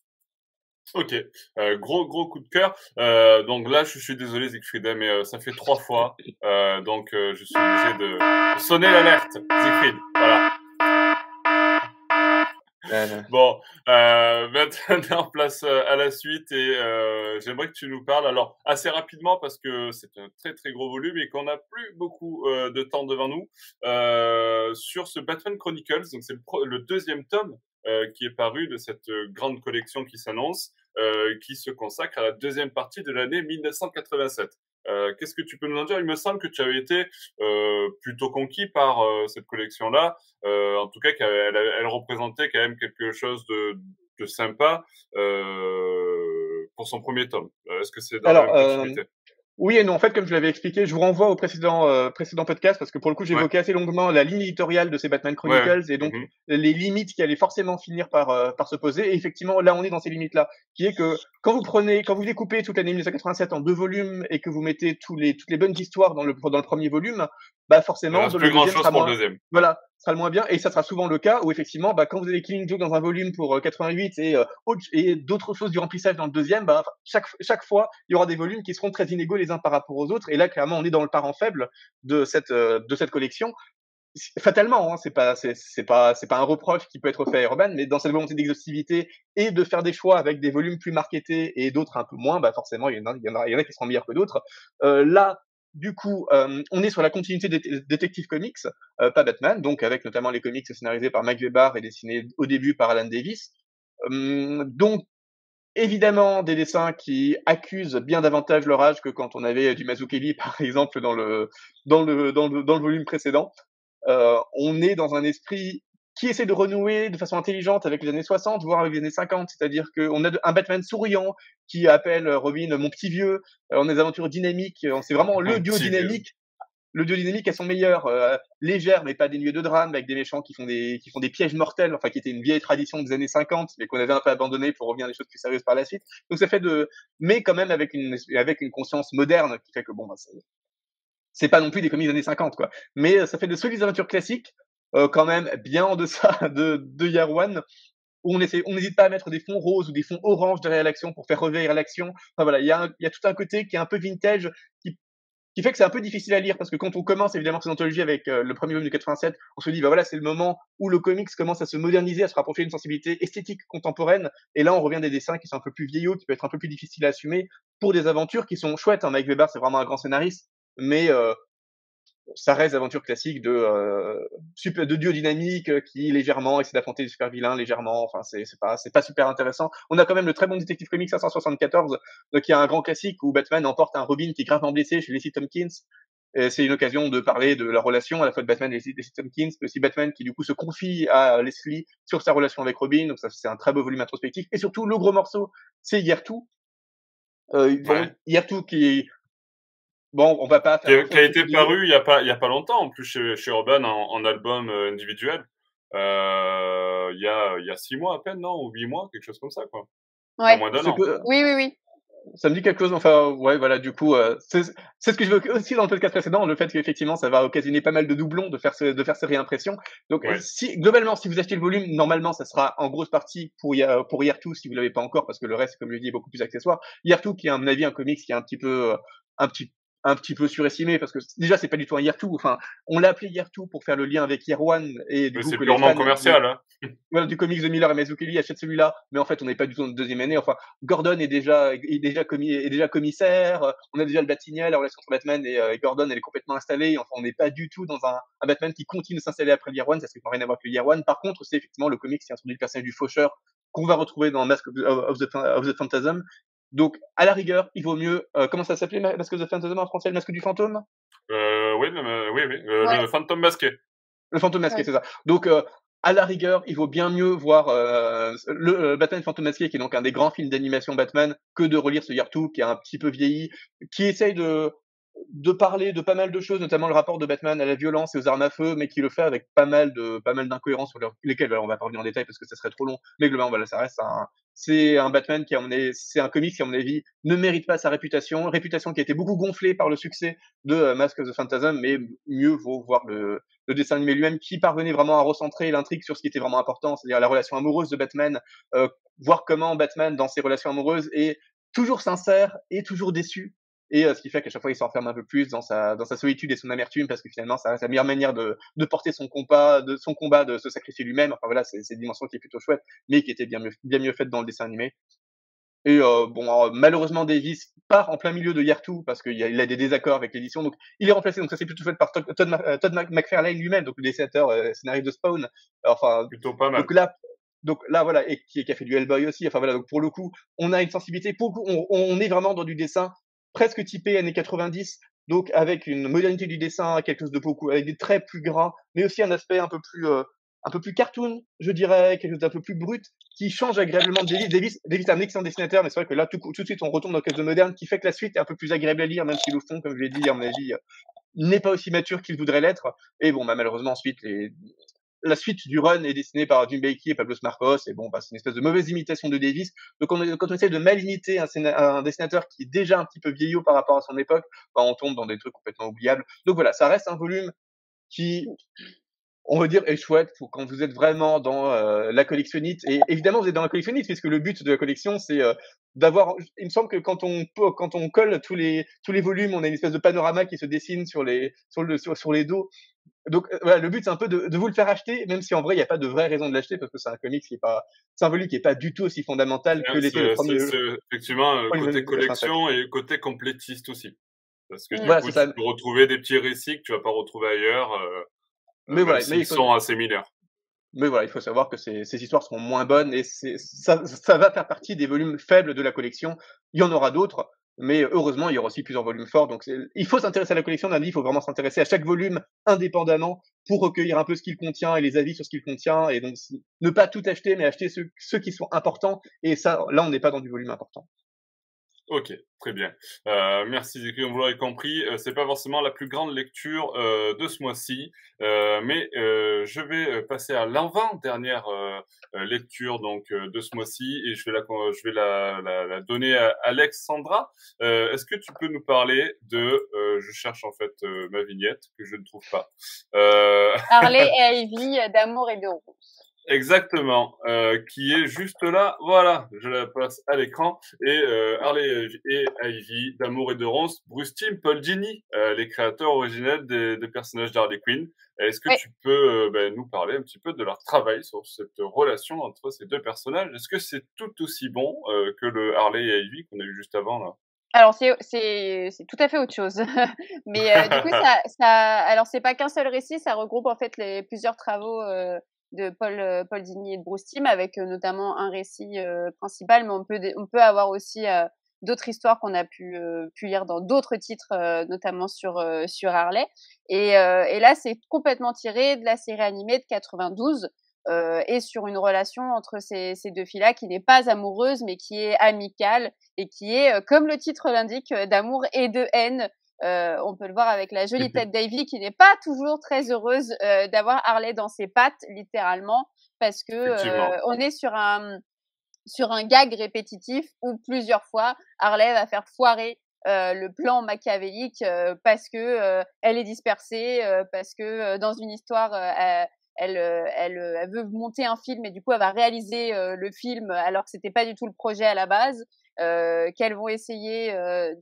Ok, euh, gros gros coup de cœur. Euh, donc là, je suis désolé Siegfried, mais euh, ça fait trois fois, euh, donc je suis obligé de sonner l'alerte, Siegfried. Voilà. Bon, euh, maintenant *laughs* place à la suite et euh, j'aimerais que tu nous parles alors assez rapidement parce que c'est un très très gros volume et qu'on n'a plus beaucoup de temps devant nous sur ce Batman Chronicles. Donc c'est le, le, deuxième tome euh, qui est paru de cette euh, grande collection qui s'annonce, euh, qui se consacre à la deuxième partie de l'année 1987. Euh, Qu'est-ce que tu peux nous en dire? Il me semble que tu avais été euh, plutôt conquis par cette collection-là. en tout cas, qu'elle elle représentait quand même quelque chose de, de sympa pour son premier tome. Est-ce que c'est dans Alors, la oui et non. En fait, comme je l'avais expliqué, je vous renvoie au précédent euh, précédent podcast parce que pour le coup, j'évoquais assez longuement la ligne éditoriale de ces Batman Chronicles et donc mhm. les limites qui allaient forcément finir par euh, par se poser. Et effectivement, là, on est dans ces limites-là, qui est que quand vous prenez, quand vous découpez toute l'année 1987 en deux volumes et que vous mettez tous les toutes les bonnes histoires dans le dans le premier volume, bah forcément, le, deuxième sera moins, le deuxième. Voilà, sera le moins bien. Et ça sera souvent le cas où effectivement bah, quand vous avez Killing Joke dans un volume pour 88 euh, et euh, et d'autres choses du remplissage dans le deuxième bah, chaque chaque fois il y aura des volumes qui seront très inégaux les uns par rapport aux autres. Et là clairement on est dans le parent faible de cette euh, de cette collection. Fatalement hein, c'est pas c'est c'est pas c'est pas un reproche qui peut être fait à Urban mais dans cette volonté d'exhaustivité et de faire des choix avec des volumes plus marketés et d'autres un peu moins bah forcément il y en a il y en a, il y en a qui seront meilleurs que d'autres. Euh, là du coup, euh, on est sur la continuité des Detective Comics, euh, pas Batman, donc avec notamment les comics scénarisés par Mike Weber et dessinés au début par Alan Davis. Hum, donc, évidemment, des dessins qui accusent bien davantage leur âge que quand on avait du Mazukeli, *laughs* par exemple, dans le, dans le, dans le, dans le volume précédent. Euh, on est dans un esprit qui essaie de renouer de façon intelligente avec les années 60, voire avec les années 50. C'est-à-dire qu'on a un Batman souriant qui appelle euh, Robin mon petit vieux. Euh, on a des aventures dynamiques. Euh, c'est vraiment le duo dynamique. Le duo dynamique à son meilleur, euh, légère mais pas dénué de drame, avec des méchants qui font des qui font des pièges mortels, enfin qui était une vieille tradition des années 50, mais qu'on avait un peu abandonné pour revenir à des choses plus sérieuses par la suite. Donc ça fait de, mais quand même avec une avec une conscience moderne qui fait que bon, bah, c'est pas non plus des comics des années 50 quoi. Mais ça fait de solides aventures classiques euh, quand même bien en deçà *laughs* de, de One où on essaie, on n'hésite pas à mettre des fonds roses ou des fonds orange derrière l'action pour faire revêtir l'action. Enfin voilà, il y a, y a tout un côté qui est un peu vintage, qui, qui fait que c'est un peu difficile à lire parce que quand on commence évidemment cette anthologie avec euh, le premier volume de 87, on se dit bah voilà c'est le moment où le comics commence à se moderniser, à se rapprocher d'une sensibilité esthétique contemporaine. Et là on revient des dessins qui sont un peu plus vieillots, qui peuvent être un peu plus difficiles à assumer pour des aventures qui sont chouettes. Hein. Mike Weber c'est vraiment un grand scénariste, mais euh, ça reste aventure classique de euh, super, de duo dynamique euh, qui légèrement essaie d'affronter des super vilains légèrement. Enfin, c'est c'est pas c'est pas super intéressant. On a quand même le très bon détective comics 574 euh, qui est un grand classique où Batman emporte un Robin qui est gravement blessé chez Leslie Tompkins. C'est une occasion de parler de la relation à la fois de Batman et Leslie Tompkins, mais aussi Batman qui du coup se confie à Leslie sur sa relation avec Robin. Donc ça c'est un très beau volume introspectif. Et surtout le gros morceau, c'est Yertu. Euh, ouais. Qui Bon, on va pas faire. Qui, a été paru il y a pas il y a pas longtemps en plus chez chez Urban en, en album euh, individuel. Euh, il y a il y a six mois à peine non ou huit mois quelque chose comme ça quoi. Ouais. moins d'un an. Oui oui oui. Ça me dit quelque chose. Enfin ouais voilà du coup euh, c'est c'est ce que je veux aussi dans le podcast précédent le fait qu'effectivement ça va occasionner pas mal de doublons de faire ce, de faire ces réimpressions. Donc si globalement si vous achetez le volume normalement ça sera en grosse partie pour pour Yertu si vous l'avez pas encore parce que le reste comme je dis est beaucoup plus accessoire. Yertu qui est à mon avis un comics qui est un petit peu un petit un petit peu surestimé parce que déjà c'est pas du tout un 2 enfin on l'a appelé 2 pour faire le lien avec 1 et du c'est purement commercial hein. voilà, du comics de Miller et Mazzucchelli achètent celui-là. Mais en fait on n'est pas du tout dans deuxième année enfin Gordon est déjà est déjà commis est déjà commissaire on a déjà le Batignel la relation entre Batman et, euh, Gordon elle est complètement installée. Enfin on n'est pas du tout dans un, un Batman qui continue de s'installer après Year 1 ça n'a rien à voir avec le 1 par contre c'est effectivement le comics qui introduit le personnage du faucheur qu'on va retrouver dans Mask of the, of the Phantasm donc, à la rigueur, il vaut mieux. Euh, comment ça s'appelait Masque of the Phantasm en français Le masque du fantôme? Euh, Oui, oui, oui. Euh, le fantôme masqué. Le fantôme masqué, c'est ça. Donc, euh, à la rigueur, il vaut bien mieux voir euh, le Batman Fantôme masqué, qui est donc un des grands films d'animation Batman, que de relire ce Year 2, qui est un petit peu vieilli, qui essaye de de parler de pas mal de choses, notamment le rapport de Batman à la violence et aux armes à feu, mais qui le fait avec pas mal de pas mal d'incohérences sur lesquelles on va pas revenir en détail parce que ça serait trop long. Mais globalement, voilà, ça reste un c'est un Batman qui, à mon c'est un comic qui, à mon avis, ne mérite pas sa réputation, réputation qui a été beaucoup gonflée par le succès de euh, Mask of the Phantasm, mais mieux vaut voir le, le dessin animé lui-même qui parvenait vraiment à recentrer l'intrigue sur ce qui était vraiment important, c'est-à-dire la relation amoureuse de Batman, euh, voir comment Batman, dans ses relations amoureuses, est toujours sincère et toujours déçu et euh, ce qui fait qu'à chaque fois il s'enferme un peu plus dans sa dans sa solitude et son amertume parce que finalement ça reste la meilleure manière de de porter son combat de son combat de se sacrifier lui-même enfin voilà c'est une dimension qui est plutôt chouette mais qui était bien mieux bien mieux faite dans le dessin animé et euh, bon, malheureusement, Davis part en plein milieu de Yertou parce qu'il a, il a des désaccords avec l'édition. Donc, il est remplacé. Donc, ça c'est plutôt fait par Todd, Todd, McFarlane lui-même, donc le dessinateur euh, scénariste de Spawn. Enfin, plutôt pas mal. Donc là, donc là, voilà, et qui, qui, a fait du Hellboy aussi. Enfin voilà, donc pour le coup, on a une sensibilité. Pour le coup, on, on est vraiment dans du dessin presque typé années 90, donc avec une modernité du dessin, quelque chose de beaucoup, avec des traits plus gras, mais aussi un aspect un peu plus, euh, un peu plus cartoon, je dirais, quelque chose d'un peu plus brut, qui change agréablement de Davis. Davis, Davis est un excellent dessinateur, mais c'est vrai que là, tout, tout de suite, on retourne dans quelque chose de moderne, qui fait que la suite est un peu plus agréable à lire, même si le fond, comme je l'ai dit, à mon avis, euh, n'est pas aussi mature qu'il voudrait l'être. Et bon, bah, malheureusement, ensuite, les, la suite du run est dessinée par Jim Bakey et Pablo Marcos, et bon, bah, c'est une espèce de mauvaise imitation de Davis. Donc, on, quand on essaie de mal imiter un, dessinateur qui est déjà un petit peu vieillot par rapport à son époque, bah, on tombe dans des trucs complètement oubliables. Donc voilà, ça reste un volume qui, on va dire, est chouette pour quand vous êtes vraiment dans euh, la collectionnite. Et évidemment, vous êtes dans la collectionnite, puisque le but de la collection, c'est euh, d'avoir. Il me semble que quand on quand on colle tous les tous les volumes, on a une espèce de panorama qui se dessine sur les sur le sur les dos donc euh, voilà, le but c'est un peu de, de, vous le faire acheter, même si en vrai il n'y a pas de vraie raison de l'acheter parce que c'est un comics qui est pas, volume qui est pas du tout aussi fondamental que l'était le premier. C'est effectivement euh, côté collection et côté complétiste aussi, parce que du coup tu peux retrouver des petits récits que tu vas pas retrouver ailleurs, euh, mais voilà, mais ils sont assez mineurs. Mais voilà, il faut savoir que ces, ces histoires seront moins bonnes et ça, ça va faire partie des volumes faibles de la collection. Il y en aura d'autres, mais heureusement, il y aura aussi plusieurs volumes forts. Donc, il faut s'intéresser à la collection. On a dit, il faut vraiment s'intéresser à chaque volume indépendamment pour recueillir un peu ce qu'il contient et les avis sur ce qu'il contient. Et donc, ne pas tout acheter, mais acheter ceux, ceux qui sont importants. Et ça, là, on n'est pas dans du volume important. Ok, très bien. Euh, merci vous l'aurez compris, euh, c'est pas forcément la plus grande lecture euh, de ce mois-ci, euh, mais euh, je vais passer à l'avant-dernière lecture donc de ce mois-ci et je vais la je vais la, la, la donner à Alexandra. Est-ce que tu peux nous parler de je cherche en fait ma vignette que je ne trouve pas. Harley *laughs* et Ivy d'amour et de rose. Exactement, euh, qui est juste là. Voilà, je la passe à l'écran. Et euh, Harley et Ivy, d'amour et de ronces, Bruce Timm, Paul Dini, euh, les créateurs originels des, des personnages d'Harley Quinn. Est-ce que tu peux ben, nous parler un petit peu de leur travail sur cette relation entre ces deux personnages? Est-ce que c'est tout aussi bon euh, que le Harley et Ivy qu'on a eu juste avant là? Alors c'est c'est c'est tout à fait autre chose, *laughs* mais euh, du coup ça ça alors c'est pas qu'un seul récit, ça regroupe en fait les plusieurs travaux euh, de Paul, euh, Paul Dini et de Bruce Timm, avec euh, notamment un récit euh, principal, mais on peut, on peut avoir aussi d'autres histoires qu'on a pu, pu lire dans d'autres titres, notamment sur, sur Harley. Et, et là, c'est complètement tiré de la série animée de 92. Euh, et sur une relation entre ces, ces deux filles-là qui n'est pas amoureuse mais qui est amicale et qui est, comme le titre l'indique, d'amour et de haine euh, on peut le voir avec la jolie tête d'Ivy qui n'est pas toujours très heureuse euh, d'avoir Harley dans ses pattes, littéralement, parce que euh, on est sur un sur un gag répétitif où plusieurs fois Harley va faire foirer le plan machiavélique parce que elle est dispersée, parce que dans une histoire elle, elle, elle, veut monter un film et du coup elle va réaliser le film alors que c'était pas du tout le projet à la base, qu'elles vont essayer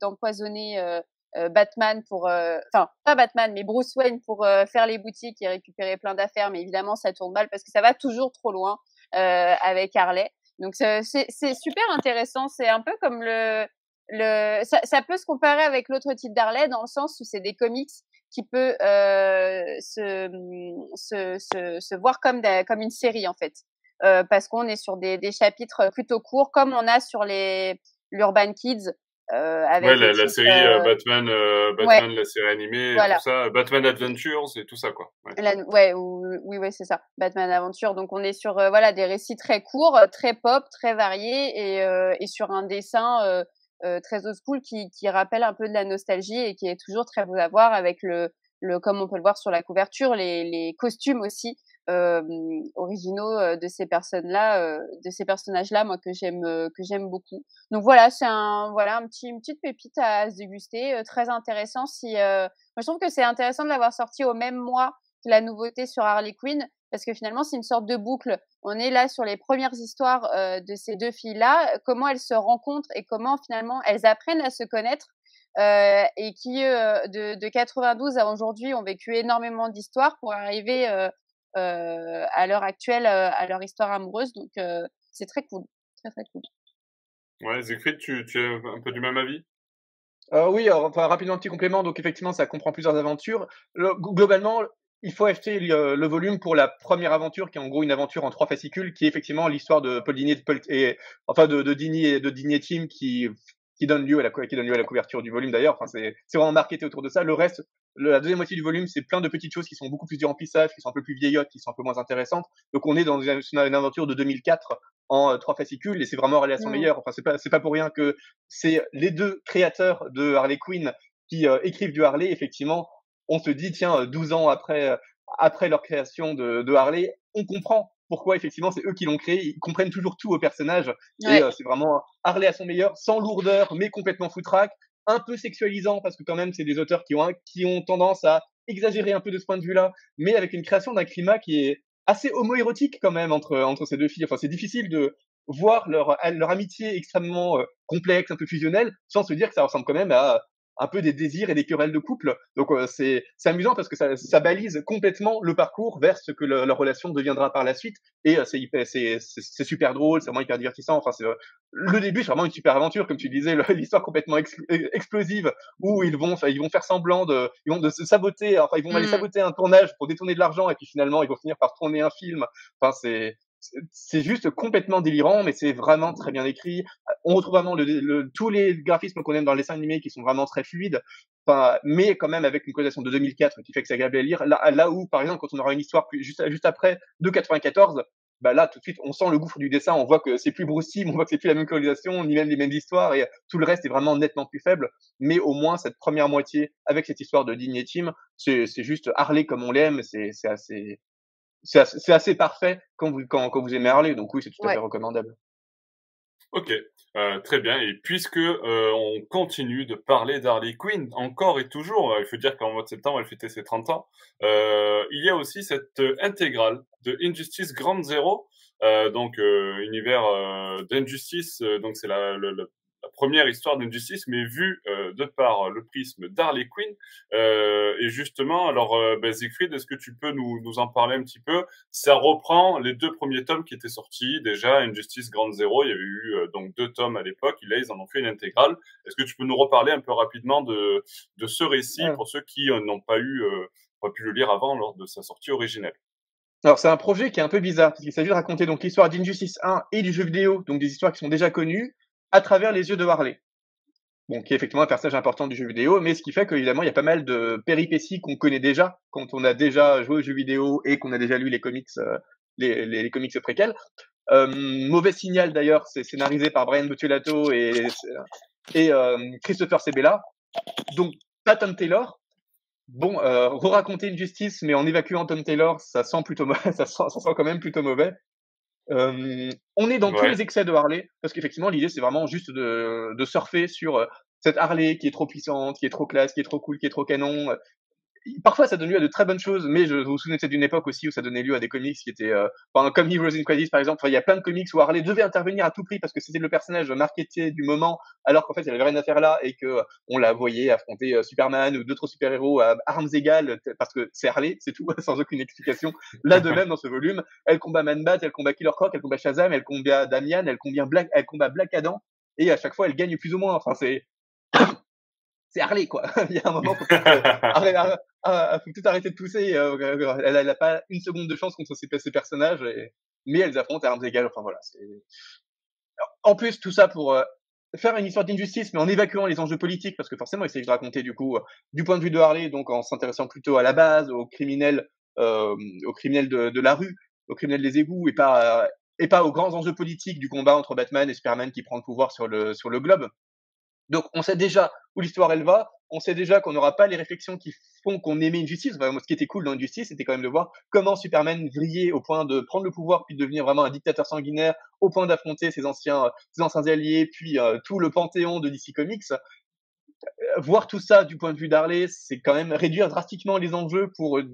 d'empoisonner Batman pour, euh, enfin pas Batman, mais Bruce Wayne pour euh, faire les boutiques et récupérer plein d'affaires, mais évidemment ça tourne mal parce que ça va toujours trop loin avec Harley. Donc c'est super intéressant. C'est un peu comme le le ça, ça peut se comparer avec l'autre titre d'Harley dans le sens où c'est des comics qui peut euh, se, se, se, se, voir comme, comme une série en fait. Euh, parce qu'on est sur des, des chapitres plutôt courts, comme on a sur les l'Urban Kids, euh, avec ouais, la, la série euh, Batman, euh, Batman, la série animée, voilà. tout ça, Batman Adventures et tout ça quoi. Ouais, la, ouais oui, oui, c'est ça, Batman Adventure. Donc on est sur voilà des récits très courts, très pop, très variés et, et sur un dessin très old school qui, qui rappelle un peu de la nostalgie et qui est toujours très beau à voir avec le, le comme on peut le voir sur la couverture, les, les costumes aussi euh, originaux euh, de ces personnes-là, euh, de ces personnages-là, moi que j'aime que j'aime beaucoup. Donc voilà, c'est un voilà un petit une petite pépite à se déguster, très intéressant. Si je trouve que c'est intéressant de l'avoir sorti au même mois que la nouveauté sur Harley Quinn parce que finalement c'est une sorte de boucle. On est là sur les premières histoires de ces deux filles-là, comment elles se rencontrent et comment finalement elles apprennent à se connaître euh, et qui euh, de, de 92 à aujourd'hui ont vécu énormément d'histoires pour arriver euh, à l'heure actuelle à leur histoire amoureuse. Donc c'est très cool, très très cool. Ouais, Siegfried, tu, tu es un peu du même avis? Euh, oui, enfin rapidement un petit complément. Donc effectivement, ça comprend plusieurs aventures. globalement, il faut acheter le, volume pour la première aventure, qui est en gros une aventure en trois fascicules, qui est effectivement l'histoire de Paul Dini et, enfin de, de Dini et de Dini et Tim, qui qui donne lieu à la, qui donne lieu à la couverture du volume d'ailleurs. Enfin, c'est, c'est vraiment marketé autour de ça. Le reste, la deuxième moitié du volume, c'est plein de petites choses qui sont beaucoup plus du remplissage, qui sont un peu plus vieillottes, qui sont un peu moins intéressantes. Donc on est dans une, une aventure de 2004 en euh, trois fascicules et c'est vraiment Harley à son mmh. meilleur. Enfin, c'est pas, c'est pas pour rien que c'est les deux créateurs de Harley Quinn qui euh, écrivent du Harley. Effectivement, on se dit, tiens, 12 ans après, après leur création de, de Harley, on comprend pourquoi effectivement c'est eux qui l'ont créé. Ils comprennent toujours tout au personnage et euh, c'est vraiment Harley à son meilleur, sans lourdeur mais complètement foutraque, un peu sexualisant parce que quand même c'est des auteurs qui ont qui ont tendance à exagérer un peu de ce point de vue-là, mais avec une création d'un climat qui est assez homoérotique quand même entre entre ces deux filles. Enfin c'est difficile de voir leur leur amitié extrêmement euh, complexe, un peu fusionnelle, sans se dire que ça ressemble quand même à un peu des désirs et des querelles de couple. Donc euh, c'est c'est amusant parce que ça, ça balise complètement le parcours vers ce que leur relation deviendra par la suite. Et euh, c'est c'est c'est super drôle, c'est vraiment hyper divertissant. Enfin c'est euh, le début, c'est vraiment une super aventure, comme tu disais, *laughs* l'histoire complètement explosive où ils vont ils vont faire semblant de ils vont de se saboter, enfin ils vont aller mmh. saboter un tournage pour détourner de l'argent et puis finalement ils vont finir par tourner un film. Enfin c'est c'est juste complètement délirant, mais c'est vraiment très bien écrit. On retrouve vraiment le, tous les graphismes qu'on aime dans les dessins animés qui sont vraiment très fluides, enfin, mais quand même avec une colorisation de 2004 qui fait que c'est agréable à lire. Là, là où, par exemple, quand on aura une histoire juste, juste après de 94, bah là, tout de suite, on sent le gouffre du dessin, on voit que c'est plus Bruce on voit que c'est plus la même colorisation, ni même les mêmes histoires, et tout le reste est vraiment nettement plus faible. Mais au moins, cette première moitié, avec cette histoire de Digne et c'est juste Harley comme on l'aime, c'est assez, c'est assez, parfait quand vous, quand, quand vous aimez Harley. Donc oui, c'est tout à fait recommandable. Ok, euh, très bien. Et puisque euh, on continue de parler d'Harley Quinn encore et toujours, euh, il faut dire qu'en mois de septembre elle fêtait ses 30 ans, euh, il y a aussi cette intégrale de Injustice Grand Zero, donc univers d'Injustice, donc c'est la première histoire d'injustice, mais vue euh, de par le prisme d'Harley Quinn. Euh, et justement, alors, euh, ben, Siegfried, est-ce que tu peux nous, nous en parler un petit peu? Ça reprend les deux premiers tomes qui étaient sortis. Déjà, Injustice Grand Zero, il y avait eu euh, donc deux tomes à l'époque. Là, ils en ont fait une intégrale. Est-ce que tu peux nous reparler un peu rapidement de, de ce récit pour ceux qui n'ont pas eu, pas pu le lire avant lors de sa sortie originelle? Alors c'est un projet qui est un peu bizarre parce qu'il s'agit de raconter donc l'histoire d'Injustice 1 et du jeu vidéo, donc des histoires qui sont déjà connues, à travers les yeux de Harley. Bon, qui est effectivement un personnage important du jeu vidéo, mais ce qui fait qu'évidemment, il y a pas mal de péripéties qu'on connaît déjà quand on a déjà joué au jeu vidéo et qu'on a déjà lu les comics, euh, les, les, comics préquels. Euh, mauvais signal d'ailleurs, c'est scénarisé par Brian Buttolato et, euh, Christopher Sebela. Donc, pas Tom Taylor. Bon, re-raconter une justice, mais en évacuant Tom Taylor, ça sent plutôt, *laughs* ça sent quand même plutôt mauvais. Euh, on est dans tous les excès de Harley, parce qu'effectivement, l'idée, c'est vraiment juste de, de surfer sur cette Harley qui est trop puissante, qui est trop classe, qui est trop cool, qui est trop canon, parfois ça donne lieu à de très bonnes choses, mais je vous souviens d'une époque aussi où ça donnait lieu à des comics qui étaient, euh, comme Heroes in Crisis par exemple, il y a plein de comics où Harley devait intervenir à tout prix parce que c'était le personnage marketé du moment, alors qu'en fait il avait rien à faire là et que on la voyait affronter euh, Superman ou d'autres super-héros à armes égales parce que c'est Harley, c'est tout, *laughs* sans aucune explication. Là de même dans ce volume, elle combat Man-Bat, elle combat Killer Croc, elle combat Shazam, elle combat Damian, elle combat Black, elle combat Black Adam et à chaque fois elle gagne plus ou moins. Enfin c'est c'est Harley quoi. *laughs* il y a un moment faut ah, *laughs* faut tout arrêter de pousser. Euh, elle, n'a pas une seconde de chance contre ces, ces personnages, et, mais elles affrontent à armes égales. Enfin voilà. En plus tout ça pour euh, faire une histoire d'injustice, mais en évacuant les enjeux politiques, parce que forcément il s'agit de raconter du coup euh, du point de vue de Harley, donc en s'intéressant plutôt à la base, aux criminels, euh, aux criminels de, de, la rue, aux criminels des égouts, et pas et pas aux grands enjeux politiques du combat entre Batman et Superman qui prend le pouvoir sur le sur le globe. Donc on sait déjà où l'histoire elle va, on sait déjà qu'on n'aura pas les réflexions qui font qu'on aimait une justice. ce qui était cool dans une justice, c'était quand même de voir comment Superman vrillait au point de prendre le pouvoir puis de devenir vraiment un dictateur sanguinaire, au point d'affronter ses anciens, ses anciens alliés, puis euh, tout le panthéon de DC Comics. Euh, voir tout ça du point de vue d'Harley, c'est quand même réduire drastiquement les enjeux pour euh,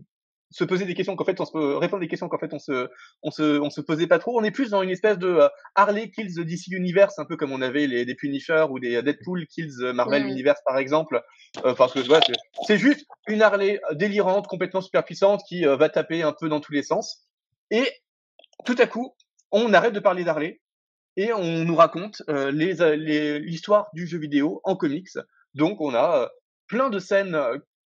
se poser des questions qu'en fait on se répondre des questions qu'en fait on se on se on se posait pas trop. On est plus dans une espèce de euh, Harley kills the DC Universe un peu comme on avait les des Punisher ou des Deadpool kills Marvel mm. Universe par exemple. Euh, parce que ouais, c'est juste une Harley délirante complètement super puissante qui euh, va taper un peu dans tous les sens. Et tout à coup on arrête de parler d'Harley et on nous raconte les l'histoire du jeu vidéo en comics. Donc on a plein de scènes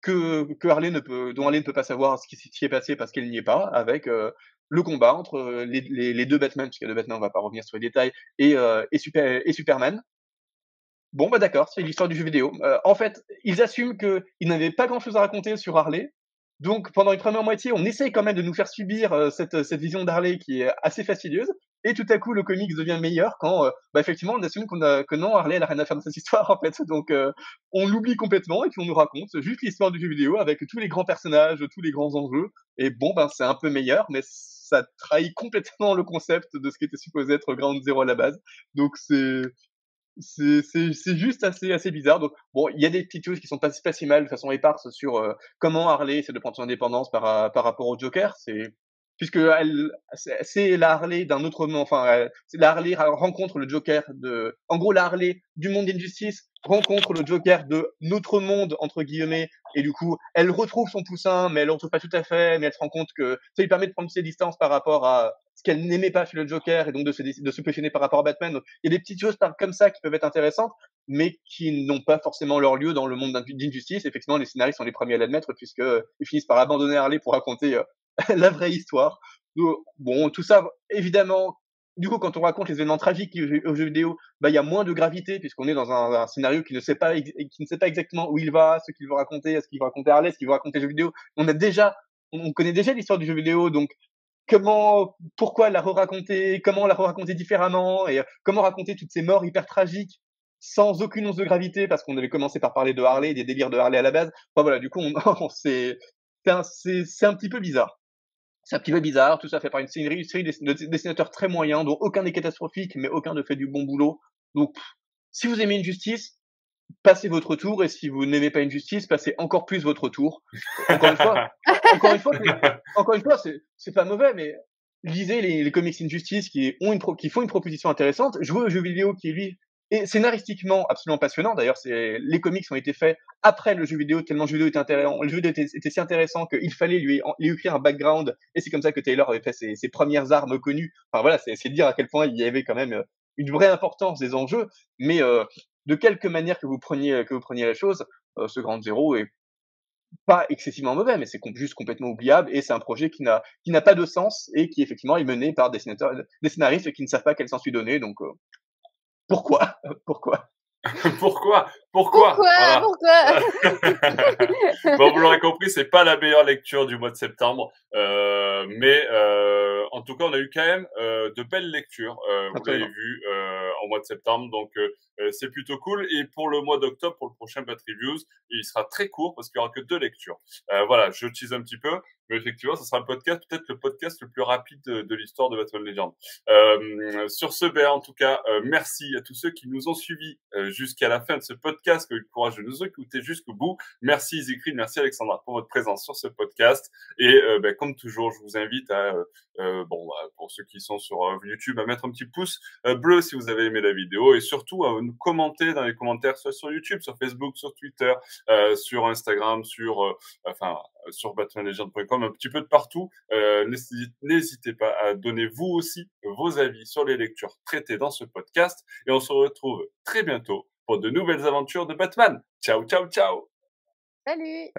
que, que Harley ne peut, dont Harley ne peut pas savoir ce qui s'y est passé parce qu'elle n'y est pas, avec euh, le combat entre euh, les, deux Batman, puisqu'il y a deux Batman, on va pas revenir sur les détails, et, euh, et, Super, et Superman. Bon, bah d'accord, c'est l'histoire du jeu vidéo. en fait, ils assument qu'ils n'avaient pas grand-chose à raconter sur Harley, donc pendant une première moitié, on essaye quand même de nous faire subir cette, cette vision d'Harley qui est assez fastidieuse, et tout à coup le comics devient meilleur quand euh, bah, effectivement on assume qu'on a que non Harley elle a rien à faire dans cette histoire en fait. Donc euh, on l'oublie complètement et puis on nous raconte juste l'histoire du jeu vidéo avec tous les grands personnages tous les grands enjeux. Et bon ben c'est un peu meilleur mais ça trahit complètement le concept de ce qui était supposé être Ground Zero à la base. Donc c'est c'est juste assez assez bizarre. Donc bon il y a des petites choses qui sont pas, pas si mal de façon éparse sur euh, comment Harley essaie de prendre son indépendance par par rapport au Joker. C'est puisque elle, c'est la Harley d'un autre monde. Enfin, la Harley rencontre le Joker de, en gros, la Harley du monde d'injustice rencontre le Joker de notre monde entre guillemets, et du coup, elle retrouve son poussin, mais elle le retrouve pas tout à fait, mais elle se rend compte que ça lui permet de prendre ses distances par rapport à ce qu'elle n'aimait pas chez le Joker, et donc de se, de se positionner par rapport à Batman. il y a des petites choses comme ça qui peuvent être intéressantes, mais qui n'ont pas forcément leur lieu dans le monde d'injustice. Effectivement, les scénaristes sont les premiers à l'admettre, puisqu'ils finissent par abandonner Harley pour raconter euh, *laughs* la vraie histoire. Bon, tout ça, évidemment, du coup, quand on raconte les événements tragiques au jeu vidéo, bah, il y a moins de gravité puisqu'on est dans un, scénario qui ne sait pas, qui ne sait pas exactement où il va, ce qu'il veut raconter, est-ce qu'il veut raconter Harley, ce qu'il veut raconter le jeu vidéo. On a déjà, on connaît déjà l'histoire du jeu vidéo, donc comment, pourquoi la re-raconter, comment la re-raconter différemment et comment raconter toutes ces morts hyper tragiques sans aucune once de gravité parce qu'on avait commencé par parler de Harley, des délires de Harley à la base. Enfin voilà, du coup, on, *laughs* c'est, c'est un petit peu bizarre. C'est un petit peu bizarre, tout ça fait par une série, une série de dessinateurs très moyens, dont aucun n'est catastrophique, mais aucun ne fait du bon boulot. Donc, si vous aimez une justice, passez votre tour, et si vous n'aimez pas une justice, passez encore plus votre tour. Encore une fois, *laughs* encore une fois, encore une fois, c'est pas mauvais, mais lisez les, les comics Injustice qui ont une qui font une proposition intéressante, jouez au jeu vidéo qui lui et scénaristiquement absolument passionnant. D'ailleurs, c'est les comics ont été faits après le jeu vidéo, tellement le jeu vidéo était intéressant, le jeu vidéo était, si intéressant qu'il fallait lui, lui écrire un background. Et c'est comme ça que Taylor avait fait ses, premières armes connues. Enfin voilà, c'est dire à quel point il y avait quand même euh, une vraie importance des enjeux. Mais euh, de quelque manière que vous preniez que vous preniez la chose, euh, ce Grand Zéro est pas excessivement mauvais, mais c'est juste complètement oubliable et c'est un projet qui n'a qui n'a pas de sens et qui effectivement est mené par des, des scénaristes qui ne savent pas quel sens lui donner. Donc euh, pourquoi? Pourquoi? *laughs* Pourquoi? Pourquoi Pourquoi, Pourquoi? *laughs* Bon, vous l'aurez compris, c'est pas la meilleure lecture du mois de septembre, euh, mais euh, en tout cas, on a eu quand même euh, de belles lectures. Euh, vous l'avez vu euh, en mois de septembre, donc euh, c'est plutôt cool. Et pour le mois d'octobre, pour le prochain Bat Reviews, il sera très court parce qu'il y aura que deux lectures. voilà, je tease un petit peu. Mais effectivement, ce sera le podcast, peut-être le podcast le plus rapide de, l'histoire de Batman Legend. Euh, sur ce, ben, en tout cas, euh, merci à tous ceux qui nous ont suivis euh, jusqu'à la fin de ce podcast, ont eu le courage de nous écouter jusqu'au bout. Merci Zikrid, merci Alexandra pour votre présence sur ce podcast. Et euh, ben, comme toujours, je vous invite à, bon, bah, pour ceux qui sont sur YouTube, à mettre un petit pouce bleu si vous avez aimé la vidéo et surtout à nous commenter dans les commentaires, soit sur YouTube, sur Facebook, sur Twitter, sur Instagram, sur, enfin, sur batmanlegend.com un petit peu de partout. Euh, n'hésitez pas à donner vous aussi vos avis sur les lectures traitées dans ce podcast. Et on se retrouve très bientôt pour de nouvelles aventures de Batman. Ciao, ciao, ciao. Salut.